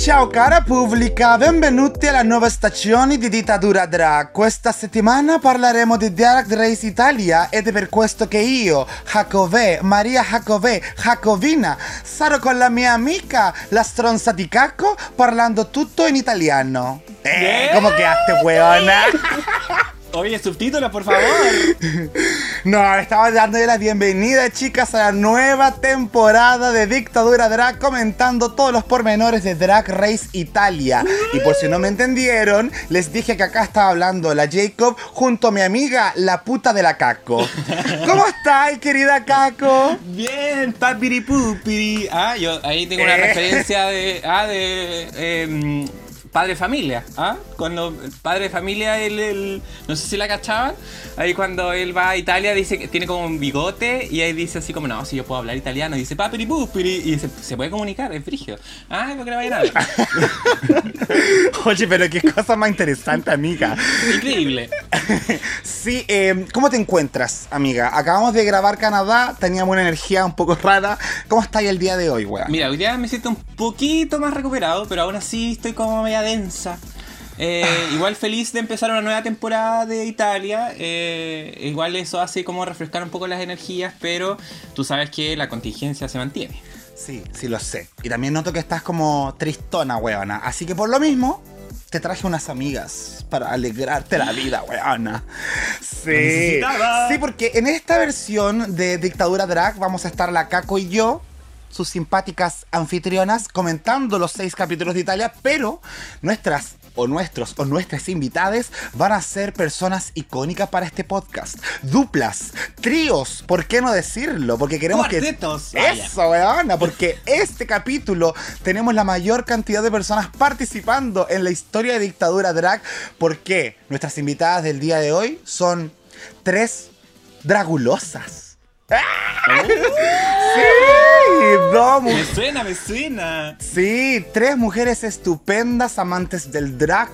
Ciao cara pubblica, benvenuti alla nuova stagione di Dittatura Drag. Questa settimana parleremo di Drag Race Italia ed è per questo che io, Jacové, Maria Jacové, Jacovina, sarò con la mia amica, la stronza di Caco, parlando tutto in italiano. Eh, come che haste, weona? Oye, subtítulos, por favor. No, estamos dándole la bienvenida, chicas, a la nueva temporada de Dictadura Drag, comentando todos los pormenores de Drag Race Italia. Y por si no me entendieron, les dije que acá estaba hablando la Jacob junto a mi amiga, la puta de la Caco. ¿Cómo estás, querida Caco? Bien, papiri pupiri. Ah, yo ahí tengo una Eh. referencia de. Ah, de. em, Padre Familia, ¿ah? Cuando Padre Familia, él, él- no sé si la cachaban, ahí cuando él va a Italia dice que tiene como un bigote y ahí dice así como, no, si yo puedo hablar italiano, dice papiri pupiri y se, se puede comunicar, es frigio. Ah, porque no vayan a ver. Oye, pero qué cosa más interesante, amiga. Increíble. Sí, eh, ¿cómo te encuentras, amiga? Acabamos de grabar Canadá, teníamos una energía un poco rara. ¿Cómo estás el día de hoy, weón? Mira, hoy día me siento un poquito más recuperado, pero aún así estoy como media densa. Eh, igual feliz de empezar una nueva temporada de Italia. eh, igual eso hace como refrescar un poco las energías, pero tú sabes que la contingencia se mantiene. Sí, sí lo sé. Y también noto que estás como tristona, weona. Así que por lo mismo, te traje unas amigas para alegrarte la vida, weona. Sí. Sí, porque en esta versión de Dictadura Drag vamos a estar la Caco y yo, sus simpáticas anfitrionas, comentando los seis capítulos de Italia, pero nuestras o nuestros o nuestras invitadas van a ser personas icónicas para este podcast. Duplas, tríos, ¿por qué no decirlo? Porque queremos Cuartetos. que... Eso, weona, porque este capítulo tenemos la mayor cantidad de personas participando en la historia de Dictadura Drag, porque nuestras invitadas del día de hoy son tres dragulosas. Sí, dos mu- Me suena, me suena. Sí, tres mujeres estupendas amantes del drag,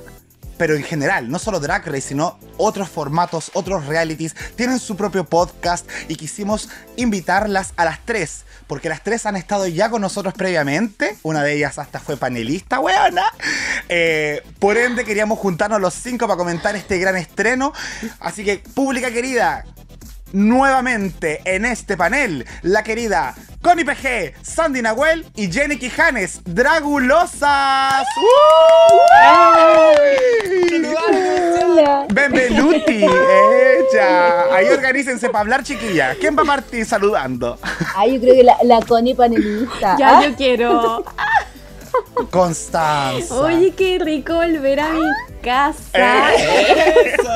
pero en general, no solo Drag Race, sino otros formatos, otros realities, tienen su propio podcast y quisimos invitarlas a las tres, porque las tres han estado ya con nosotros previamente, una de ellas hasta fue panelista, weona. Eh, por ende, queríamos juntarnos los cinco para comentar este gran estreno, así que, pública querida, nuevamente en este panel la querida Connie PG, Sandy Nahuel y Jenny Quijanes, Dragulosas. Benvenuti, ella. Ahí organícense para hablar, chiquilla. ¿Quién va a partir saludando? Ah, yo creo que la, la Connie panelista. Ya, Ah, yo quiero. Constanza. Oye, qué rico volver a mi casa. Eso.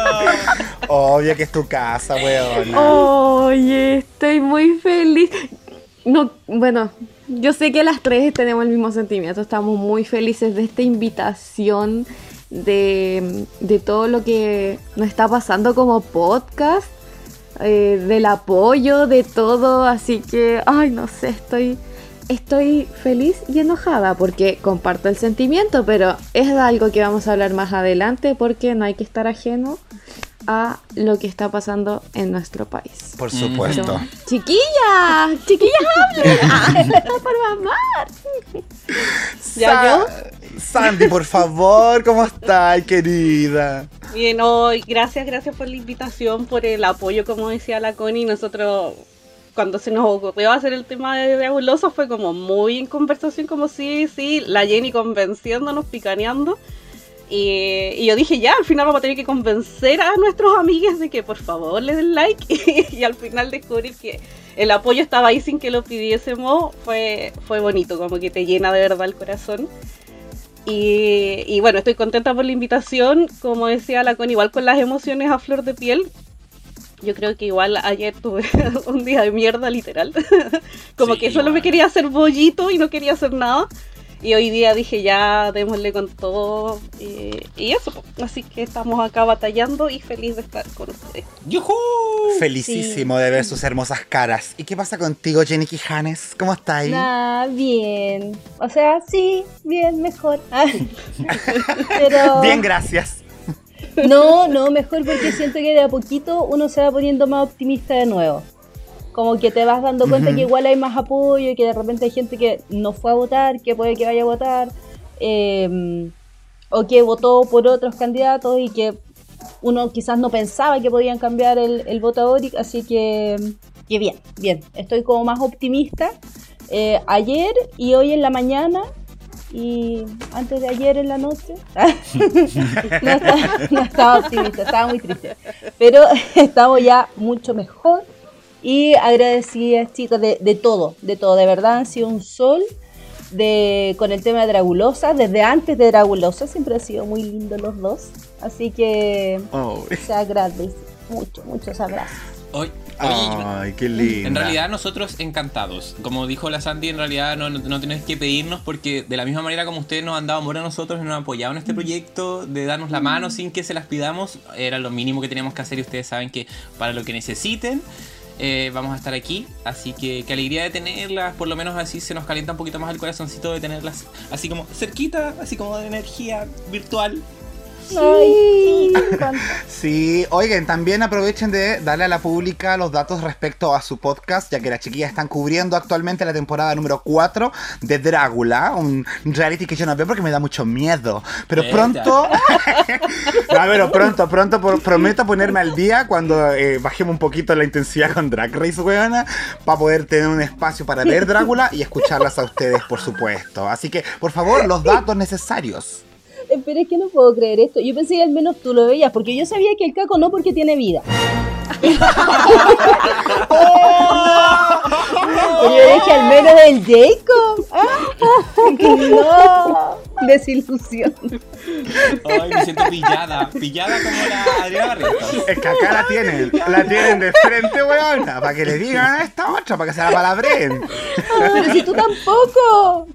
Obvio que es tu casa, weón. Oye, estoy muy feliz. No, bueno, yo sé que las tres tenemos el mismo sentimiento. Estamos muy felices de esta invitación, de, de todo lo que nos está pasando como podcast, eh, del apoyo, de todo. Así que, ay, no sé, estoy, estoy feliz y enojada porque comparto el sentimiento, pero es algo que vamos a hablar más adelante porque no hay que estar ajeno a lo que está pasando en nuestro país. Por supuesto. Pero, chiquillas, chiquillas hablen por mamar. ¿Ya yo? Sandy, por favor, ¿cómo estás, querida? Bien, hoy, gracias, gracias por la invitación, por el apoyo, como decía la Connie. Nosotros, cuando se nos ocurrió hacer el tema de Draguloso, fue como muy en conversación, como sí, sí, la Jenny convenciéndonos, picaneando. Y, y yo dije, ya, al final vamos a tener que convencer a nuestros amigos de que por favor le den like. y al final descubrir que el apoyo estaba ahí sin que lo pidiésemos. Fue, fue bonito, como que te llena de verdad el corazón. Y, y bueno, estoy contenta por la invitación. Como decía la con igual con las emociones a flor de piel. Yo creo que igual ayer tuve un día de mierda, literal. Como Sí, que solo me igual. quería hacer bollito y no quería hacer nada. Y hoy día dije ya démosle con todo eh, y eso, así que estamos acá batallando y feliz de estar con ustedes. ¡Yujú! Felicísimo de ver sus hermosas caras. ¿Y qué pasa contigo, Jenny Quijanes? ¿Cómo está ahí? Nah, bien. O sea, sí, bien, mejor. Ah. Pero Bien, gracias. no, no, mejor porque siento que de a poquito uno se va poniendo más optimista de nuevo. Como que te vas dando cuenta que igual hay más apoyo, que de repente hay gente que no fue a votar, que puede que vaya a votar, eh, o que votó por otros candidatos y que uno quizás no pensaba que podían cambiar el, el voto a Boric, así que, que bien, bien, estoy como más optimista. Eh, ayer y hoy en la mañana y antes de ayer en la noche no, estaba, no estaba optimista, estaba muy triste. Pero estamos ya mucho mejor y agradecidas, chicos, de, de todo, de todo. De verdad han sido un sol de, con el tema de Dragulosa. Desde antes de Dragulosa siempre han sido muy lindos los dos. Así que Oh. se agradece mucho, muchos abrazos. Oye, Ay, qué lindo. En realidad nosotros encantados. Como dijo la Sandy, en realidad no, no, no tenés que pedirnos porque de la misma manera como ustedes nos han dado amor a nosotros y nos han apoyado en este proyecto, de darnos la mano sin que se las pidamos, era lo mínimo que teníamos que hacer y ustedes saben que para lo que necesiten eh, vamos a estar aquí. Así que qué alegría de tenerlas, por lo menos así se nos calienta un poquito más el corazoncito de tenerlas así como cerquita, así como de energía virtual. Ay. Sí, oigan, también aprovechen de darle a la pública los datos respecto a su podcast, ya que las chiquillas están cubriendo actualmente la temporada número 4 de Drácula, un reality que yo no veo porque me da mucho miedo. Pero pronto, no, pero pronto, pronto por- prometo ponerme al día cuando eh, bajemos un poquito la intensidad con Drag Race, weona, para poder tener un espacio para ver Drácula y escucharlas a ustedes, por supuesto. Así que, por favor, los datos necesarios. Pero es que no puedo creer esto. Yo pensé que al menos tú lo veías, porque yo sabía que el caco no porque tiene vida. Pero yo dije al menos el Jacob. Ah, no, desilusión. Ay, me siento pillada, pillada como la Adriana. Es que acá la tienen, la tienen de frente, weona, para que le digan a esta otra, para que se la palabren. Pero si tú tampoco.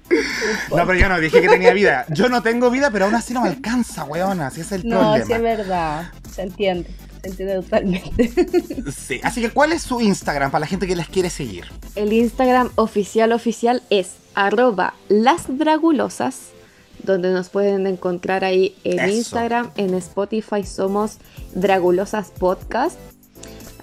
No, pero yo no dije que tenía vida. Yo no tengo vida, pero aún así no me alcanza, weona, si ese es el No, sí es problema. verdad. Se entiende. Se entiende totalmente. Sí, así que ¿cuál es su Instagram para la gente que les quiere seguir? El Instagram oficial oficial es arroba lasdragulosas, donde nos pueden encontrar ahí en Eso. Instagram, en Spotify somos Dragulosas Podcast.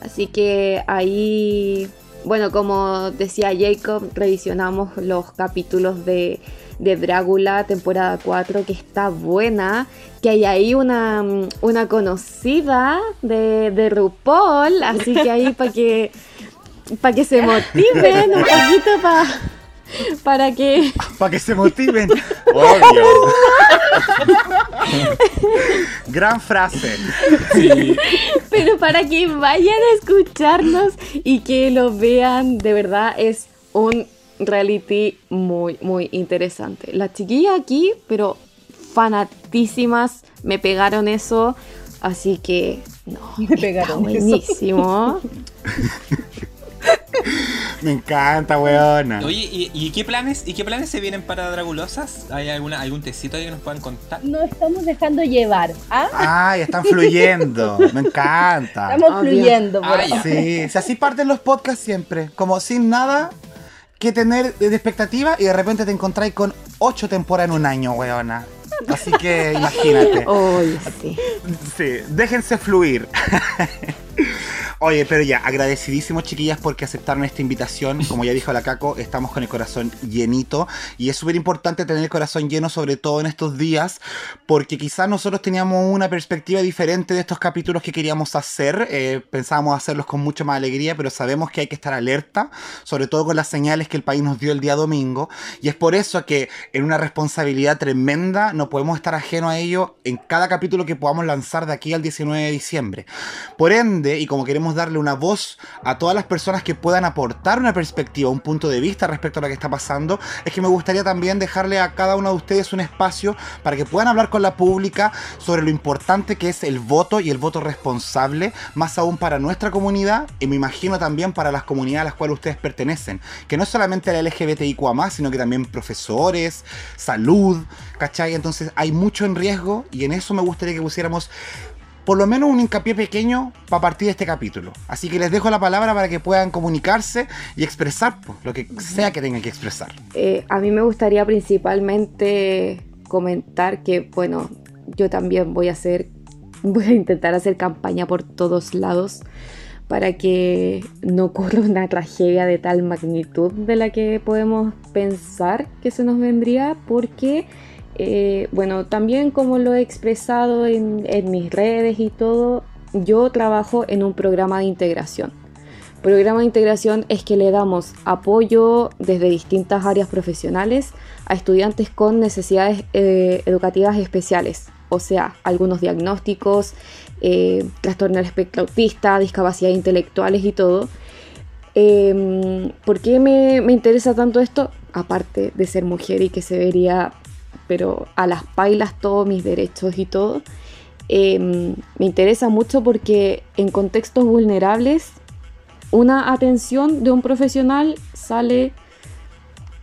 Así que ahí, bueno, como decía Jacob, revisionamos los capítulos de, de Drácula, temporada 4, que está buena. Que hay ahí una, una conocida de, de RuPaul, así que ahí para que, para que se motiven un poquito pa- para que... Para que se motiven. Obvio. Gran frase. Sí. Pero para que vayan a escucharnos y que lo vean, de verdad es un reality muy, muy interesante. Las chiquillas aquí, pero fanatísimas, me pegaron eso, así que no, Me está pegaron eso. Me encanta, weona. Oye, ¿y, y qué planes y qué planes se vienen para Dragulosas? ¿Hay alguna, algún tecito ahí que nos puedan contar? Nos estamos dejando llevar. ¿ah? Ay, están fluyendo. Me encanta. Estamos Obvio. fluyendo por Ah. Sí, si así parten los podcasts siempre, como sin nada que tener de expectativa y de repente te encontráis con ocho temporadas en un año, weona. Así que imagínate. Sí. Sí, déjense fluir. Oye, pero ya, agradecidísimos chiquillas porque aceptaron esta invitación. Como ya dijo la Caco, estamos con el corazón llenito. Y es súper importante tener el corazón lleno, sobre todo en estos días, porque quizás nosotros teníamos una perspectiva diferente de estos capítulos que queríamos hacer. Eh, pensábamos hacerlos con mucha más alegría, pero sabemos que hay que estar alerta, sobre todo con las señales que el país nos dio el día domingo. Y es por eso que en una responsabilidad tremenda no podemos estar ajeno a ello en cada capítulo que podamos lanzar de aquí al 19 de diciembre. Por ende, y como queremos darle una voz a todas las personas que puedan aportar una perspectiva, un punto de vista respecto a lo que está pasando, es que me gustaría también dejarle a cada uno de ustedes un espacio para que puedan hablar con la pública sobre lo importante que es el voto y el voto responsable, más aún para nuestra comunidad y me imagino también para las comunidades a las cuales ustedes pertenecen, que no es solamente la LGBTIQA, sino que también profesores, salud, ¿cachai? Entonces hay mucho en riesgo y en eso me gustaría que pusiéramos por lo menos un hincapié pequeño para partir de este capítulo. Así que les dejo la palabra para que puedan comunicarse y expresar pues, lo que sea que tengan que expresar. Eh, a mí me gustaría principalmente comentar que, bueno, yo también voy a hacer, voy a intentar hacer campaña por todos lados para que no ocurra una tragedia de tal magnitud de la que podemos pensar que se nos vendría, porque eh, bueno, también como lo he expresado en, mis redes y todo, yo trabajo en un programa de integración. Programa de integración es que le damos apoyo desde distintas áreas profesionales a estudiantes con necesidades eh, educativas especiales, o sea, algunos diagnósticos, eh, trastorno del espectro autista, discapacidades intelectuales y todo. Em, ¿Por qué me, me interesa tanto esto? Aparte de ser mujer y que se vería pero a las pailas todos mis derechos y todo. Em, me interesa mucho porque en contextos vulnerables una atención de un profesional sale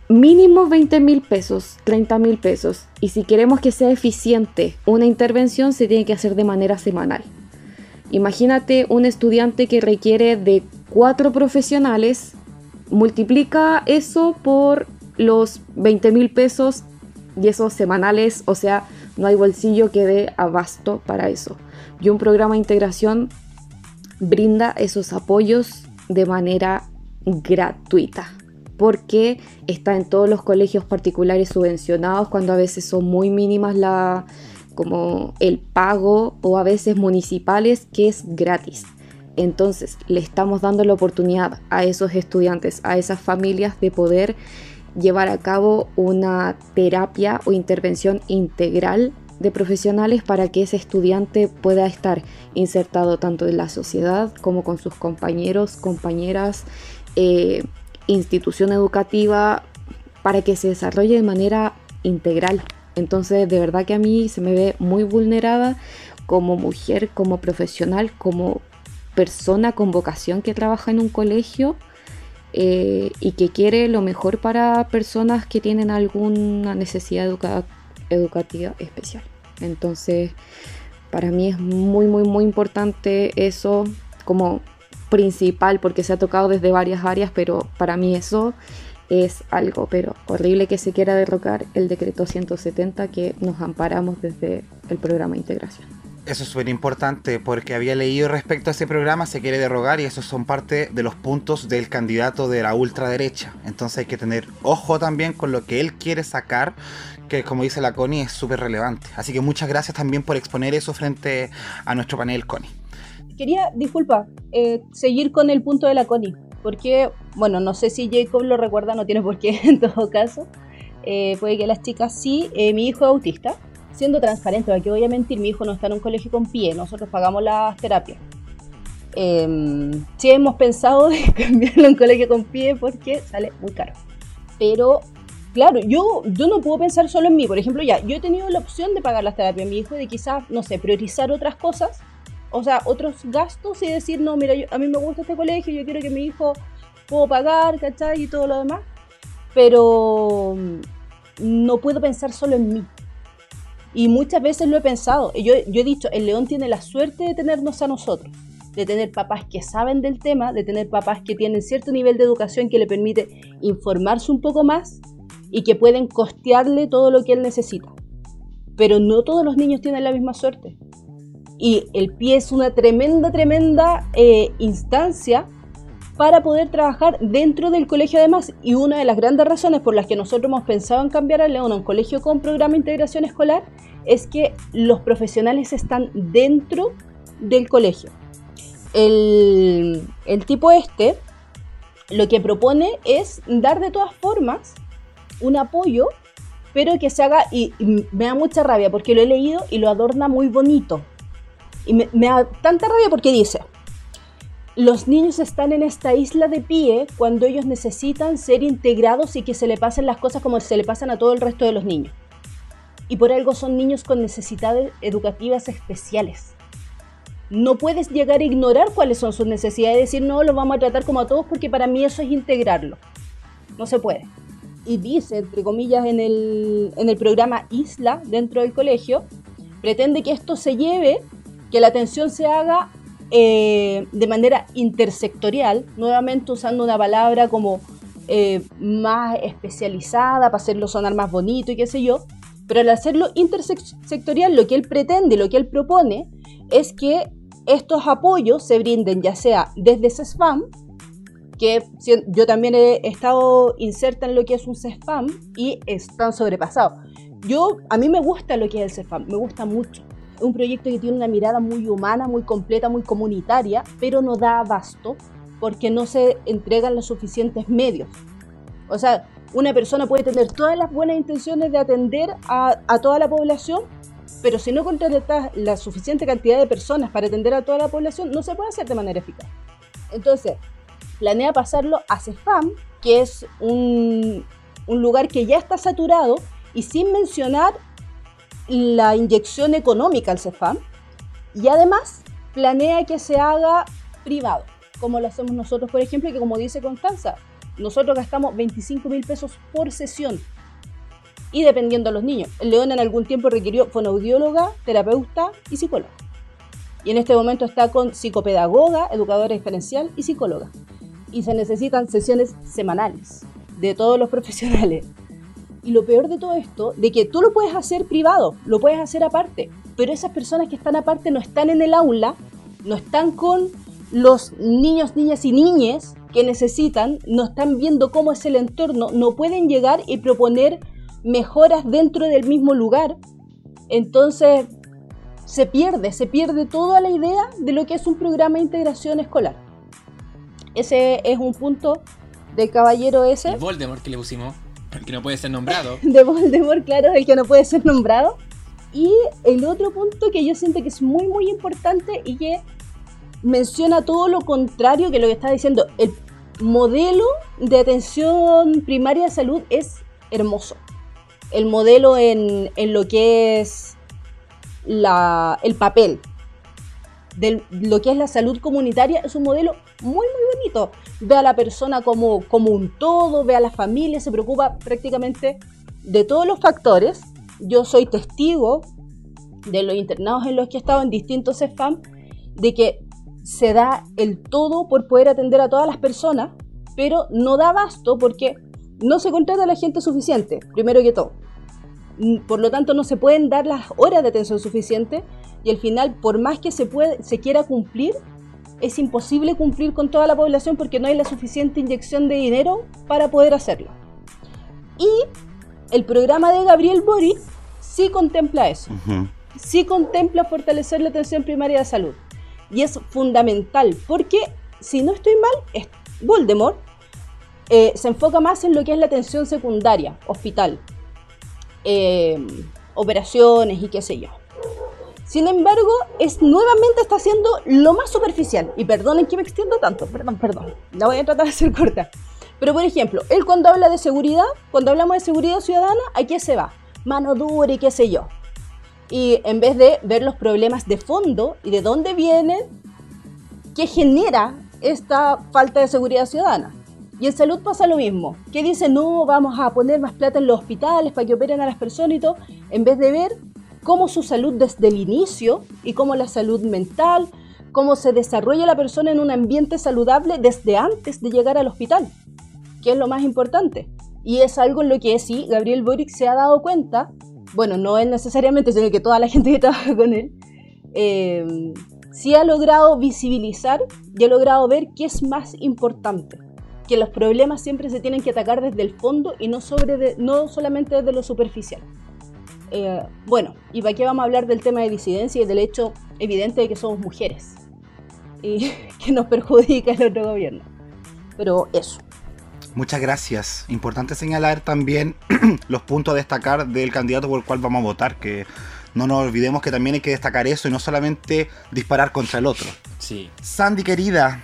mínimo 20 mil pesos, 30 mil pesos. Y si queremos que sea eficiente una intervención se tiene que hacer de manera semanal. Imagínate un estudiante que requiere de cuatro profesionales, multiplica eso por los 20 mil pesos y esos semanales, o sea, no hay bolsillo que dé abasto para eso. Y un programa de integración brinda esos apoyos de manera gratuita porque está en todos los colegios particulares subvencionados cuando a veces son muy mínimas la como el pago o a veces municipales que es gratis. Entonces, le estamos dando la oportunidad a esos estudiantes, a esas familias de poder llevar a cabo una terapia o intervención integral de profesionales para que ese estudiante pueda estar insertado tanto en la sociedad como con sus compañeros, compañeras, eh, institución educativa, para que se desarrolle de manera integral. Entonces, de verdad que a mí se me ve muy vulnerada como mujer, como profesional, como persona con vocación que trabaja en un colegio eh, y que quiere lo mejor para personas que tienen alguna necesidad educativa especial. Entonces, para mí es muy, muy, muy importante eso como principal, porque se ha tocado desde varias áreas, pero para mí eso es algo, pero horrible que se quiera derrocar el decreto 170 que nos amparamos desde el programa de integración. Eso es súper importante porque había leído respecto a ese programa, se quiere derogar y esos son parte de los puntos del candidato de la ultraderecha. Entonces hay que tener ojo también con lo que él quiere sacar, que como dice la Connie es súper relevante. Así que muchas gracias también por exponer eso frente a nuestro panel, Connie. Quería, disculpa, eh, seguir con el punto de la Connie, porque, bueno, no sé si Jacob lo recuerda, no tiene por qué en todo caso. Eh, puede que las chicas sí, eh, mi hijo es autista siendo transparente, porque voy a mentir, mi hijo no está en un colegio con pie, nosotros pagamos las terapias. Eh, sí hemos pensado de cambiarlo a un colegio con pie porque sale muy caro. Pero, claro, yo, yo no puedo pensar solo en mí. Por ejemplo, ya, yo he tenido la opción de pagar las terapias a mi hijo y de quizás, no sé, priorizar otras cosas, o sea, otros gastos y decir, no, mira, a mí me gusta este colegio, yo quiero que mi hijo puedo pagar, ¿cachai? Y todo lo demás. Pero no puedo pensar solo en mí. Y muchas veces lo he pensado. Yo, yo he dicho, el león tiene la suerte de tenernos a nosotros, de tener papás que saben del tema, de tener papás que tienen cierto nivel de educación que le permite informarse un poco más y que pueden costearle todo lo que él necesita. Pero no todos los niños tienen la misma suerte. Y el pie es una tremenda, tremenda eh, instancia para poder trabajar dentro del colegio además. Y una de las grandes razones por las que nosotros hemos pensado en cambiar a León a un colegio con programa de integración escolar es que los profesionales están dentro del colegio. El, tipo este lo que propone es dar de todas formas un apoyo, pero que se haga, y, me da mucha rabia porque lo he leído y lo adorna muy bonito. Y me da tanta rabia porque dice, los niños están en esta isla de pie cuando ellos necesitan ser integrados y que se le pasen las cosas como se le pasan a todo el resto de los niños. Y por algo son niños con necesidades educativas especiales. No puedes llegar a ignorar cuáles son sus necesidades y decir, no, lo vamos a tratar como a todos porque para mí eso es integrarlo. No se puede. Y dice, entre comillas, en el, en el programa Isla dentro del colegio, pretende que esto se lleve, que la atención se haga eh, de manera intersectorial, nuevamente usando una palabra como eh, más especializada para hacerlo sonar más bonito y qué sé yo, pero al hacerlo intersectorial lo que él pretende, lo que él propone es que estos apoyos se brinden ya sea desde CESFAM, que yo también he estado inserta en lo que es un CESFAM y están sobrepasados. Yo, a mí me gusta lo que es el CESFAM, me gusta mucho un proyecto que tiene una mirada muy humana, muy completa, muy comunitaria, pero no da abasto porque no se entregan los suficientes medios. O sea, una persona puede tener todas las buenas intenciones de atender a, toda la población, pero si no contratas la suficiente cantidad de personas para atender a toda la población, no se puede hacer de manera eficaz. Entonces, planea pasarlo a CEFAM, que es un, un lugar que ya está saturado, y sin mencionar la inyección económica al CEFAM y además planea que se haga privado, como lo hacemos nosotros, por ejemplo, que como dice Constanza, nosotros gastamos 25 mil pesos por sesión y dependiendo de los niños. León en algún tiempo requirió fonoaudióloga, terapeuta y psicóloga. Y en este momento está con psicopedagoga, educadora diferencial y psicóloga. Y se necesitan sesiones semanales de todos los profesionales. Y lo peor de todo esto, de que tú lo puedes hacer privado, lo puedes hacer aparte, pero esas personas que están aparte no están en el aula, no están con los niños, niñas y niñas que necesitan, no están viendo cómo es el entorno, no pueden llegar y proponer mejoras dentro del mismo lugar. Entonces se pierde, se pierde toda la idea de lo que es un programa de integración escolar. Ese es un punto del caballero ese. Voldemort que le pusimos. El que no puede ser nombrado. de Voldemort, claro, el que no puede ser nombrado. Y el otro punto que yo siento que es muy, muy importante y que menciona todo lo contrario que lo que está diciendo. El modelo de atención primaria de salud es hermoso. El modelo en, en lo que es la, el papel de lo que es la salud comunitaria es un modelo muy, muy bonito. Ve a la persona como, como un todo, ve a la familia, se preocupa prácticamente de todos los factores. Yo soy testigo de los internados en los que he estado en distintos CEFAM, de que se da el todo por poder atender a todas las personas, pero no da abasto porque no se contrata a la gente suficiente, primero que todo. Por lo tanto, no se pueden dar las horas de atención suficiente y al final, por más que se, puede, se quiera cumplir, es imposible cumplir con toda la población porque no hay la suficiente inyección de dinero para poder hacerlo. Y el programa de Gabriel Boric sí contempla eso. Sí contempla fortalecer la atención primaria de salud. Y es fundamental porque, si no estoy mal, Voldemort eh, se enfoca más en lo que es la atención secundaria, hospital, eh, operaciones y qué sé yo. Sin embargo, es nuevamente está haciendo lo más superficial. Y perdonen que me extiendo tanto, perdón, perdón. La voy a tratar de hacer corta. Pero por ejemplo, él cuando habla de seguridad, cuando hablamos de seguridad ciudadana, ¿a qué se va? Mano dura y qué sé yo. Y en vez de ver los problemas de fondo y de dónde vienen, ¿qué genera esta falta de seguridad ciudadana? Y en salud pasa lo mismo, que dice, no, vamos a poner más plata en los hospitales para que operen a las personas y todo, en vez de ver cómo su salud desde el inicio y cómo la salud mental, cómo se desarrolla la persona en un ambiente saludable desde antes de llegar al hospital, que es lo más importante. Y es algo en lo que sí, Gabriel Boric se ha dado cuenta, bueno, no él necesariamente, sino que toda la gente que trabaja con él, eh, sí ha logrado visibilizar y ha logrado ver qué es más importante. Que los problemas siempre se tienen que atacar desde el fondo y no, sobre no solamente desde lo superficial. Eh, bueno, ¿y para qué vamos a hablar del tema de disidencia y del hecho evidente de que somos mujeres? Y que nos perjudica el otro gobierno. Pero eso. Muchas gracias. Importante señalar también los puntos a destacar del candidato por el cual vamos a votar, que no nos olvidemos que también hay que destacar eso y no solamente disparar contra el otro. Sí. Sandy querida,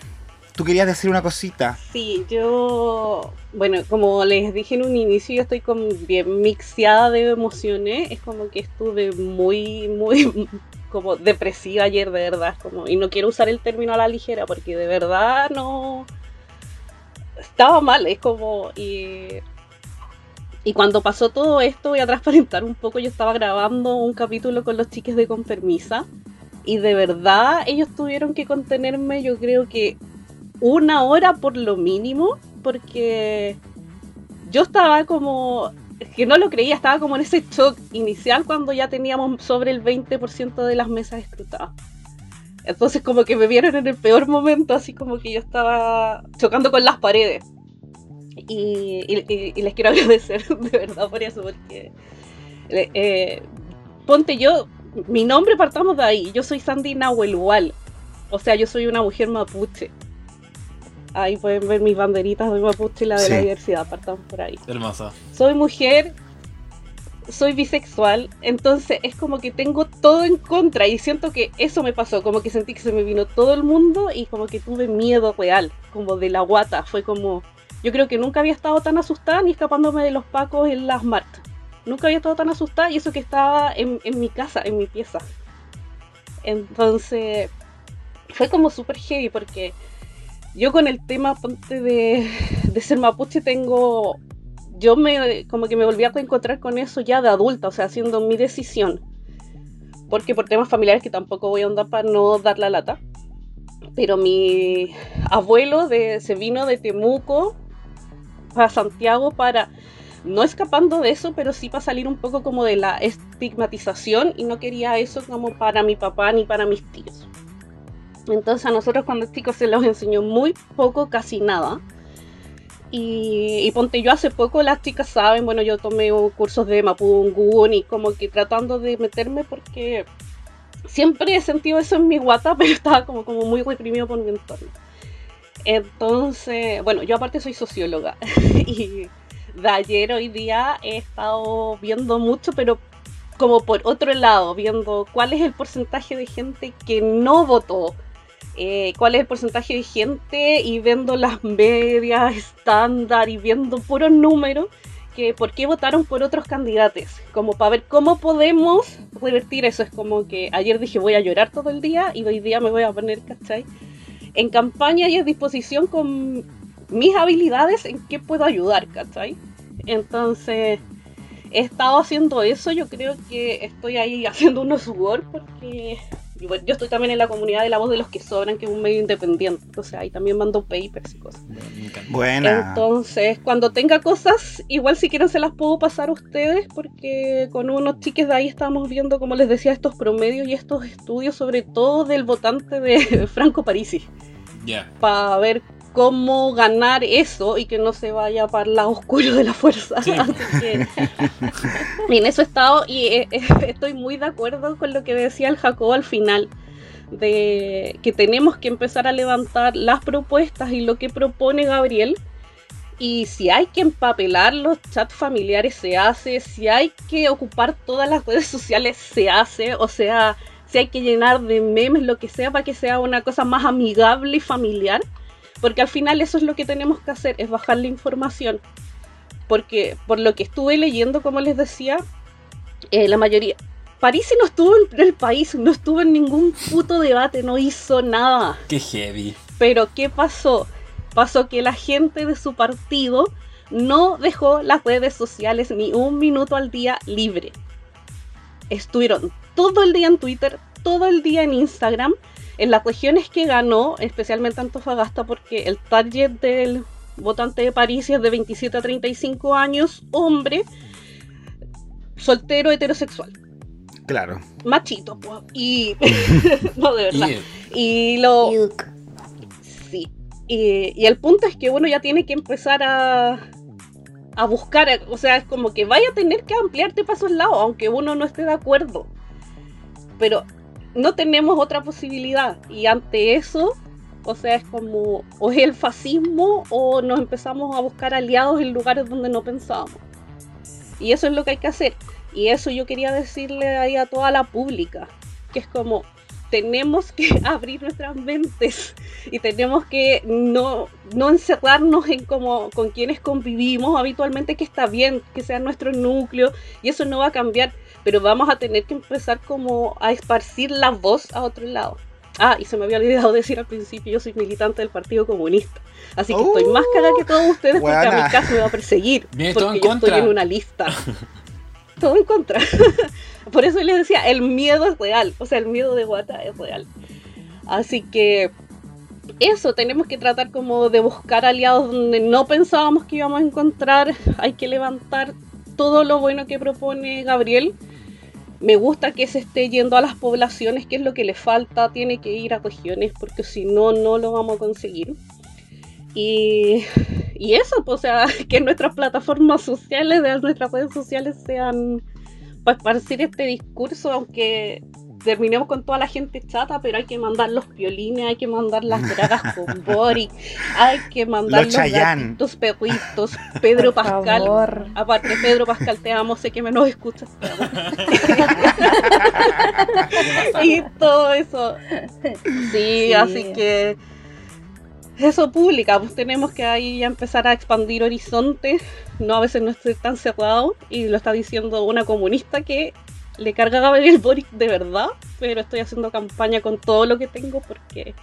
tú querías decir una cosita. Sí, yo, bueno, como les dije en un inicio, yo estoy como bien mixeada de emociones. Es como que estuve muy, muy como depresiva ayer, de verdad. Como, y no quiero usar el término a la ligera porque de verdad no... Estaba mal, es como... Y, y cuando pasó todo esto, voy a transparentar un poco, yo estaba grabando un capítulo con los chiques de Con Permisa. Y de verdad ellos tuvieron que contenerme, yo creo que una hora por lo mínimo, porque yo estaba como, que no lo creía, estaba como en ese shock inicial cuando ya teníamos sobre el 20% de las mesas escrutadas. Entonces como que me vieron en el peor momento, así como que yo estaba chocando con las paredes. Y, les quiero agradecer de verdad por eso, porque eh, ponte yo, mi nombre partamos de ahí, yo soy Sandy Nahuel o sea, yo soy una mujer mapuche. Ahí pueden ver mis banderitas de Mapuche y la de la diversidad, partamos por ahí. Hermosa. Soy mujer, soy bisexual, entonces es como que tengo todo en contra y siento que eso me pasó, como que sentí que se me vino todo el mundo y como que tuve miedo real, como de la guata, fue como, yo creo que nunca había estado tan asustada ni escapándome de los pacos en las martas. Nunca había estado tan asustada y eso que estaba en, en mi casa, en mi pieza. Entonces, fue como súper heavy porque yo con el tema de, ser mapuche tengo yo me como que me volví a encontrar con eso ya de adulta, o sea, haciendo mi decisión. Porque por temas familiares que tampoco voy a andar para no dar la lata. Pero mi abuelo de, se vino de Temuco a Santiago para, no escapando de eso, pero sí para salir un poco como de la estigmatización y no quería eso como para mi papá ni para mis tíos. Entonces a nosotros cuando chicos se los enseñó muy poco, casi nada. Y, ponte yo hace poco, las chicas saben, bueno, yo tomé cursos de Mapungun y como que tratando de meterme porque siempre he sentido eso en mi guata, pero estaba como, como muy reprimido por mi entorno. Entonces, bueno, yo aparte soy socióloga y de ayer hoy día he estado viendo mucho, pero como por otro lado, viendo cuál es el porcentaje de gente que no votó eh, cuál es el porcentaje de gente y viendo las medias estándar y viendo puros números que por qué votaron por otros candidatos, como para ver cómo podemos revertir eso. Es como que ayer dije voy a llorar todo el día y hoy día me voy a poner, ¿cachai? En campaña y en disposición con mis habilidades en qué puedo ayudar, ¿cachai? Entonces he estado haciendo eso, yo creo que estoy ahí haciendo unos sudor porque yo estoy también en la comunidad de La Voz de los que Sobran, que es un medio independiente. O sea, ahí también mando papers y cosas. Buena. Entonces, cuando tenga cosas, igual si quieren se las puedo pasar a ustedes, porque con unos chiques de ahí estamos viendo, como les decía, estos promedios y estos estudios, sobre todo del votante de Franco Parisi. Ya. Para ver cómo ganar eso y que no se vaya para el lado oscuro de la fuerza. en eso he estado y eh, eh, estoy muy de acuerdo con lo que decía el Jacob al final, de que tenemos que empezar a levantar las propuestas y lo que propone Gabriel. Y si hay que empapelar los chats familiares, se hace. Si hay que ocupar todas las redes sociales, se hace. O sea, si hay que llenar de memes, lo que sea, para que sea una cosa más amigable y familiar porque al final eso es lo que tenemos que hacer, es bajar la información. Porque por lo que estuve leyendo, como les decía, eh, la mayoría... París no estuvo en el país, no estuvo en ningún puto debate, no hizo nada. Qué heavy. Pero ¿qué pasó? Pasó que la gente de su partido no dejó las redes sociales ni un minuto al día libre. Estuvieron todo el día en Twitter, todo el día en Instagram en las regiones que ganó, especialmente Antofagasta, porque el target del votante de París es de 27 a 35 años, hombre, soltero, heterosexual. Claro. Machito, pues. Y. no, de verdad. Y lo. Sí. Y, el punto es que uno ya tiene que empezar a, a buscar, o sea, es como que vaya a tener que ampliarte para esos lados, aunque uno no esté de acuerdo. Pero no tenemos otra posibilidad. Y ante eso, o sea, es como, o es el fascismo o nos empezamos a buscar aliados en lugares donde no pensábamos. Y eso es lo que hay que hacer. Y eso yo quería decirle ahí a toda la pública, que es como, tenemos que abrir nuestras mentes y tenemos que no, no encerrarnos en como con quienes convivimos habitualmente, que está bien, que sea nuestro núcleo y eso no va a cambiar, pero vamos a tener que empezar como a esparcir la voz a otro lado. Ah, y se me había olvidado decir al principio, yo soy militante del Partido Comunista. Así que estoy más cagada que todos ustedes porque a Buena. mi caso me va a perseguir. Todo porque en yo contra. estoy en una lista. todo en contra. Por eso les decía, el miedo es real. O sea, el miedo de Guata es real. Así que eso, tenemos que tratar como de buscar aliados donde no pensábamos que íbamos a encontrar. Hay que levantar todo lo bueno que propone Gabriel. Me gusta que se esté yendo a las poblaciones, que es lo que le falta. Tiene que ir a regiones, porque si no, no lo vamos a conseguir. Y, y eso, pues, o sea, que nuestras plataformas sociales, nuestras redes sociales sean para esparcir este discurso, aunque terminemos con toda la gente chata, pero hay que mandar los violines, hay que mandar las dragas con Boric, hay que mandar Los los, gatitos perritos, Pedro Por Pascal. favor. Aparte, Pedro Pascal, te amo, sé que me nos escuchas. y todo eso. Sí, Sí. así que eso pública, pues tenemos que ahí ya empezar a expandir horizontes, no a veces no estoy tan cerrado, y lo está diciendo una comunista que le carga a Gabriel Boric de verdad, pero estoy haciendo campaña con todo lo que tengo porque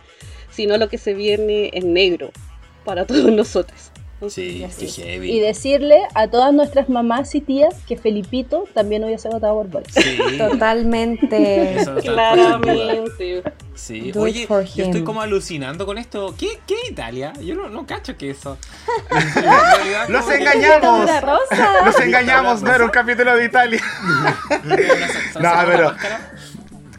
si no lo que se viene es negro para todos nosotros. Sí, qué Y heavy. decirle a todas nuestras mamás y tías que Felipito también hubiese votado por Boris. Sí. Totalmente. Claramente. Sí. Do Oye, yo estoy como alucinando con esto. ¿Qué, qué Italia? Yo no, no cacho que eso. Realidad, Los engañamos. Nos engañamos, no era un capítulo de Italia. No, pero-.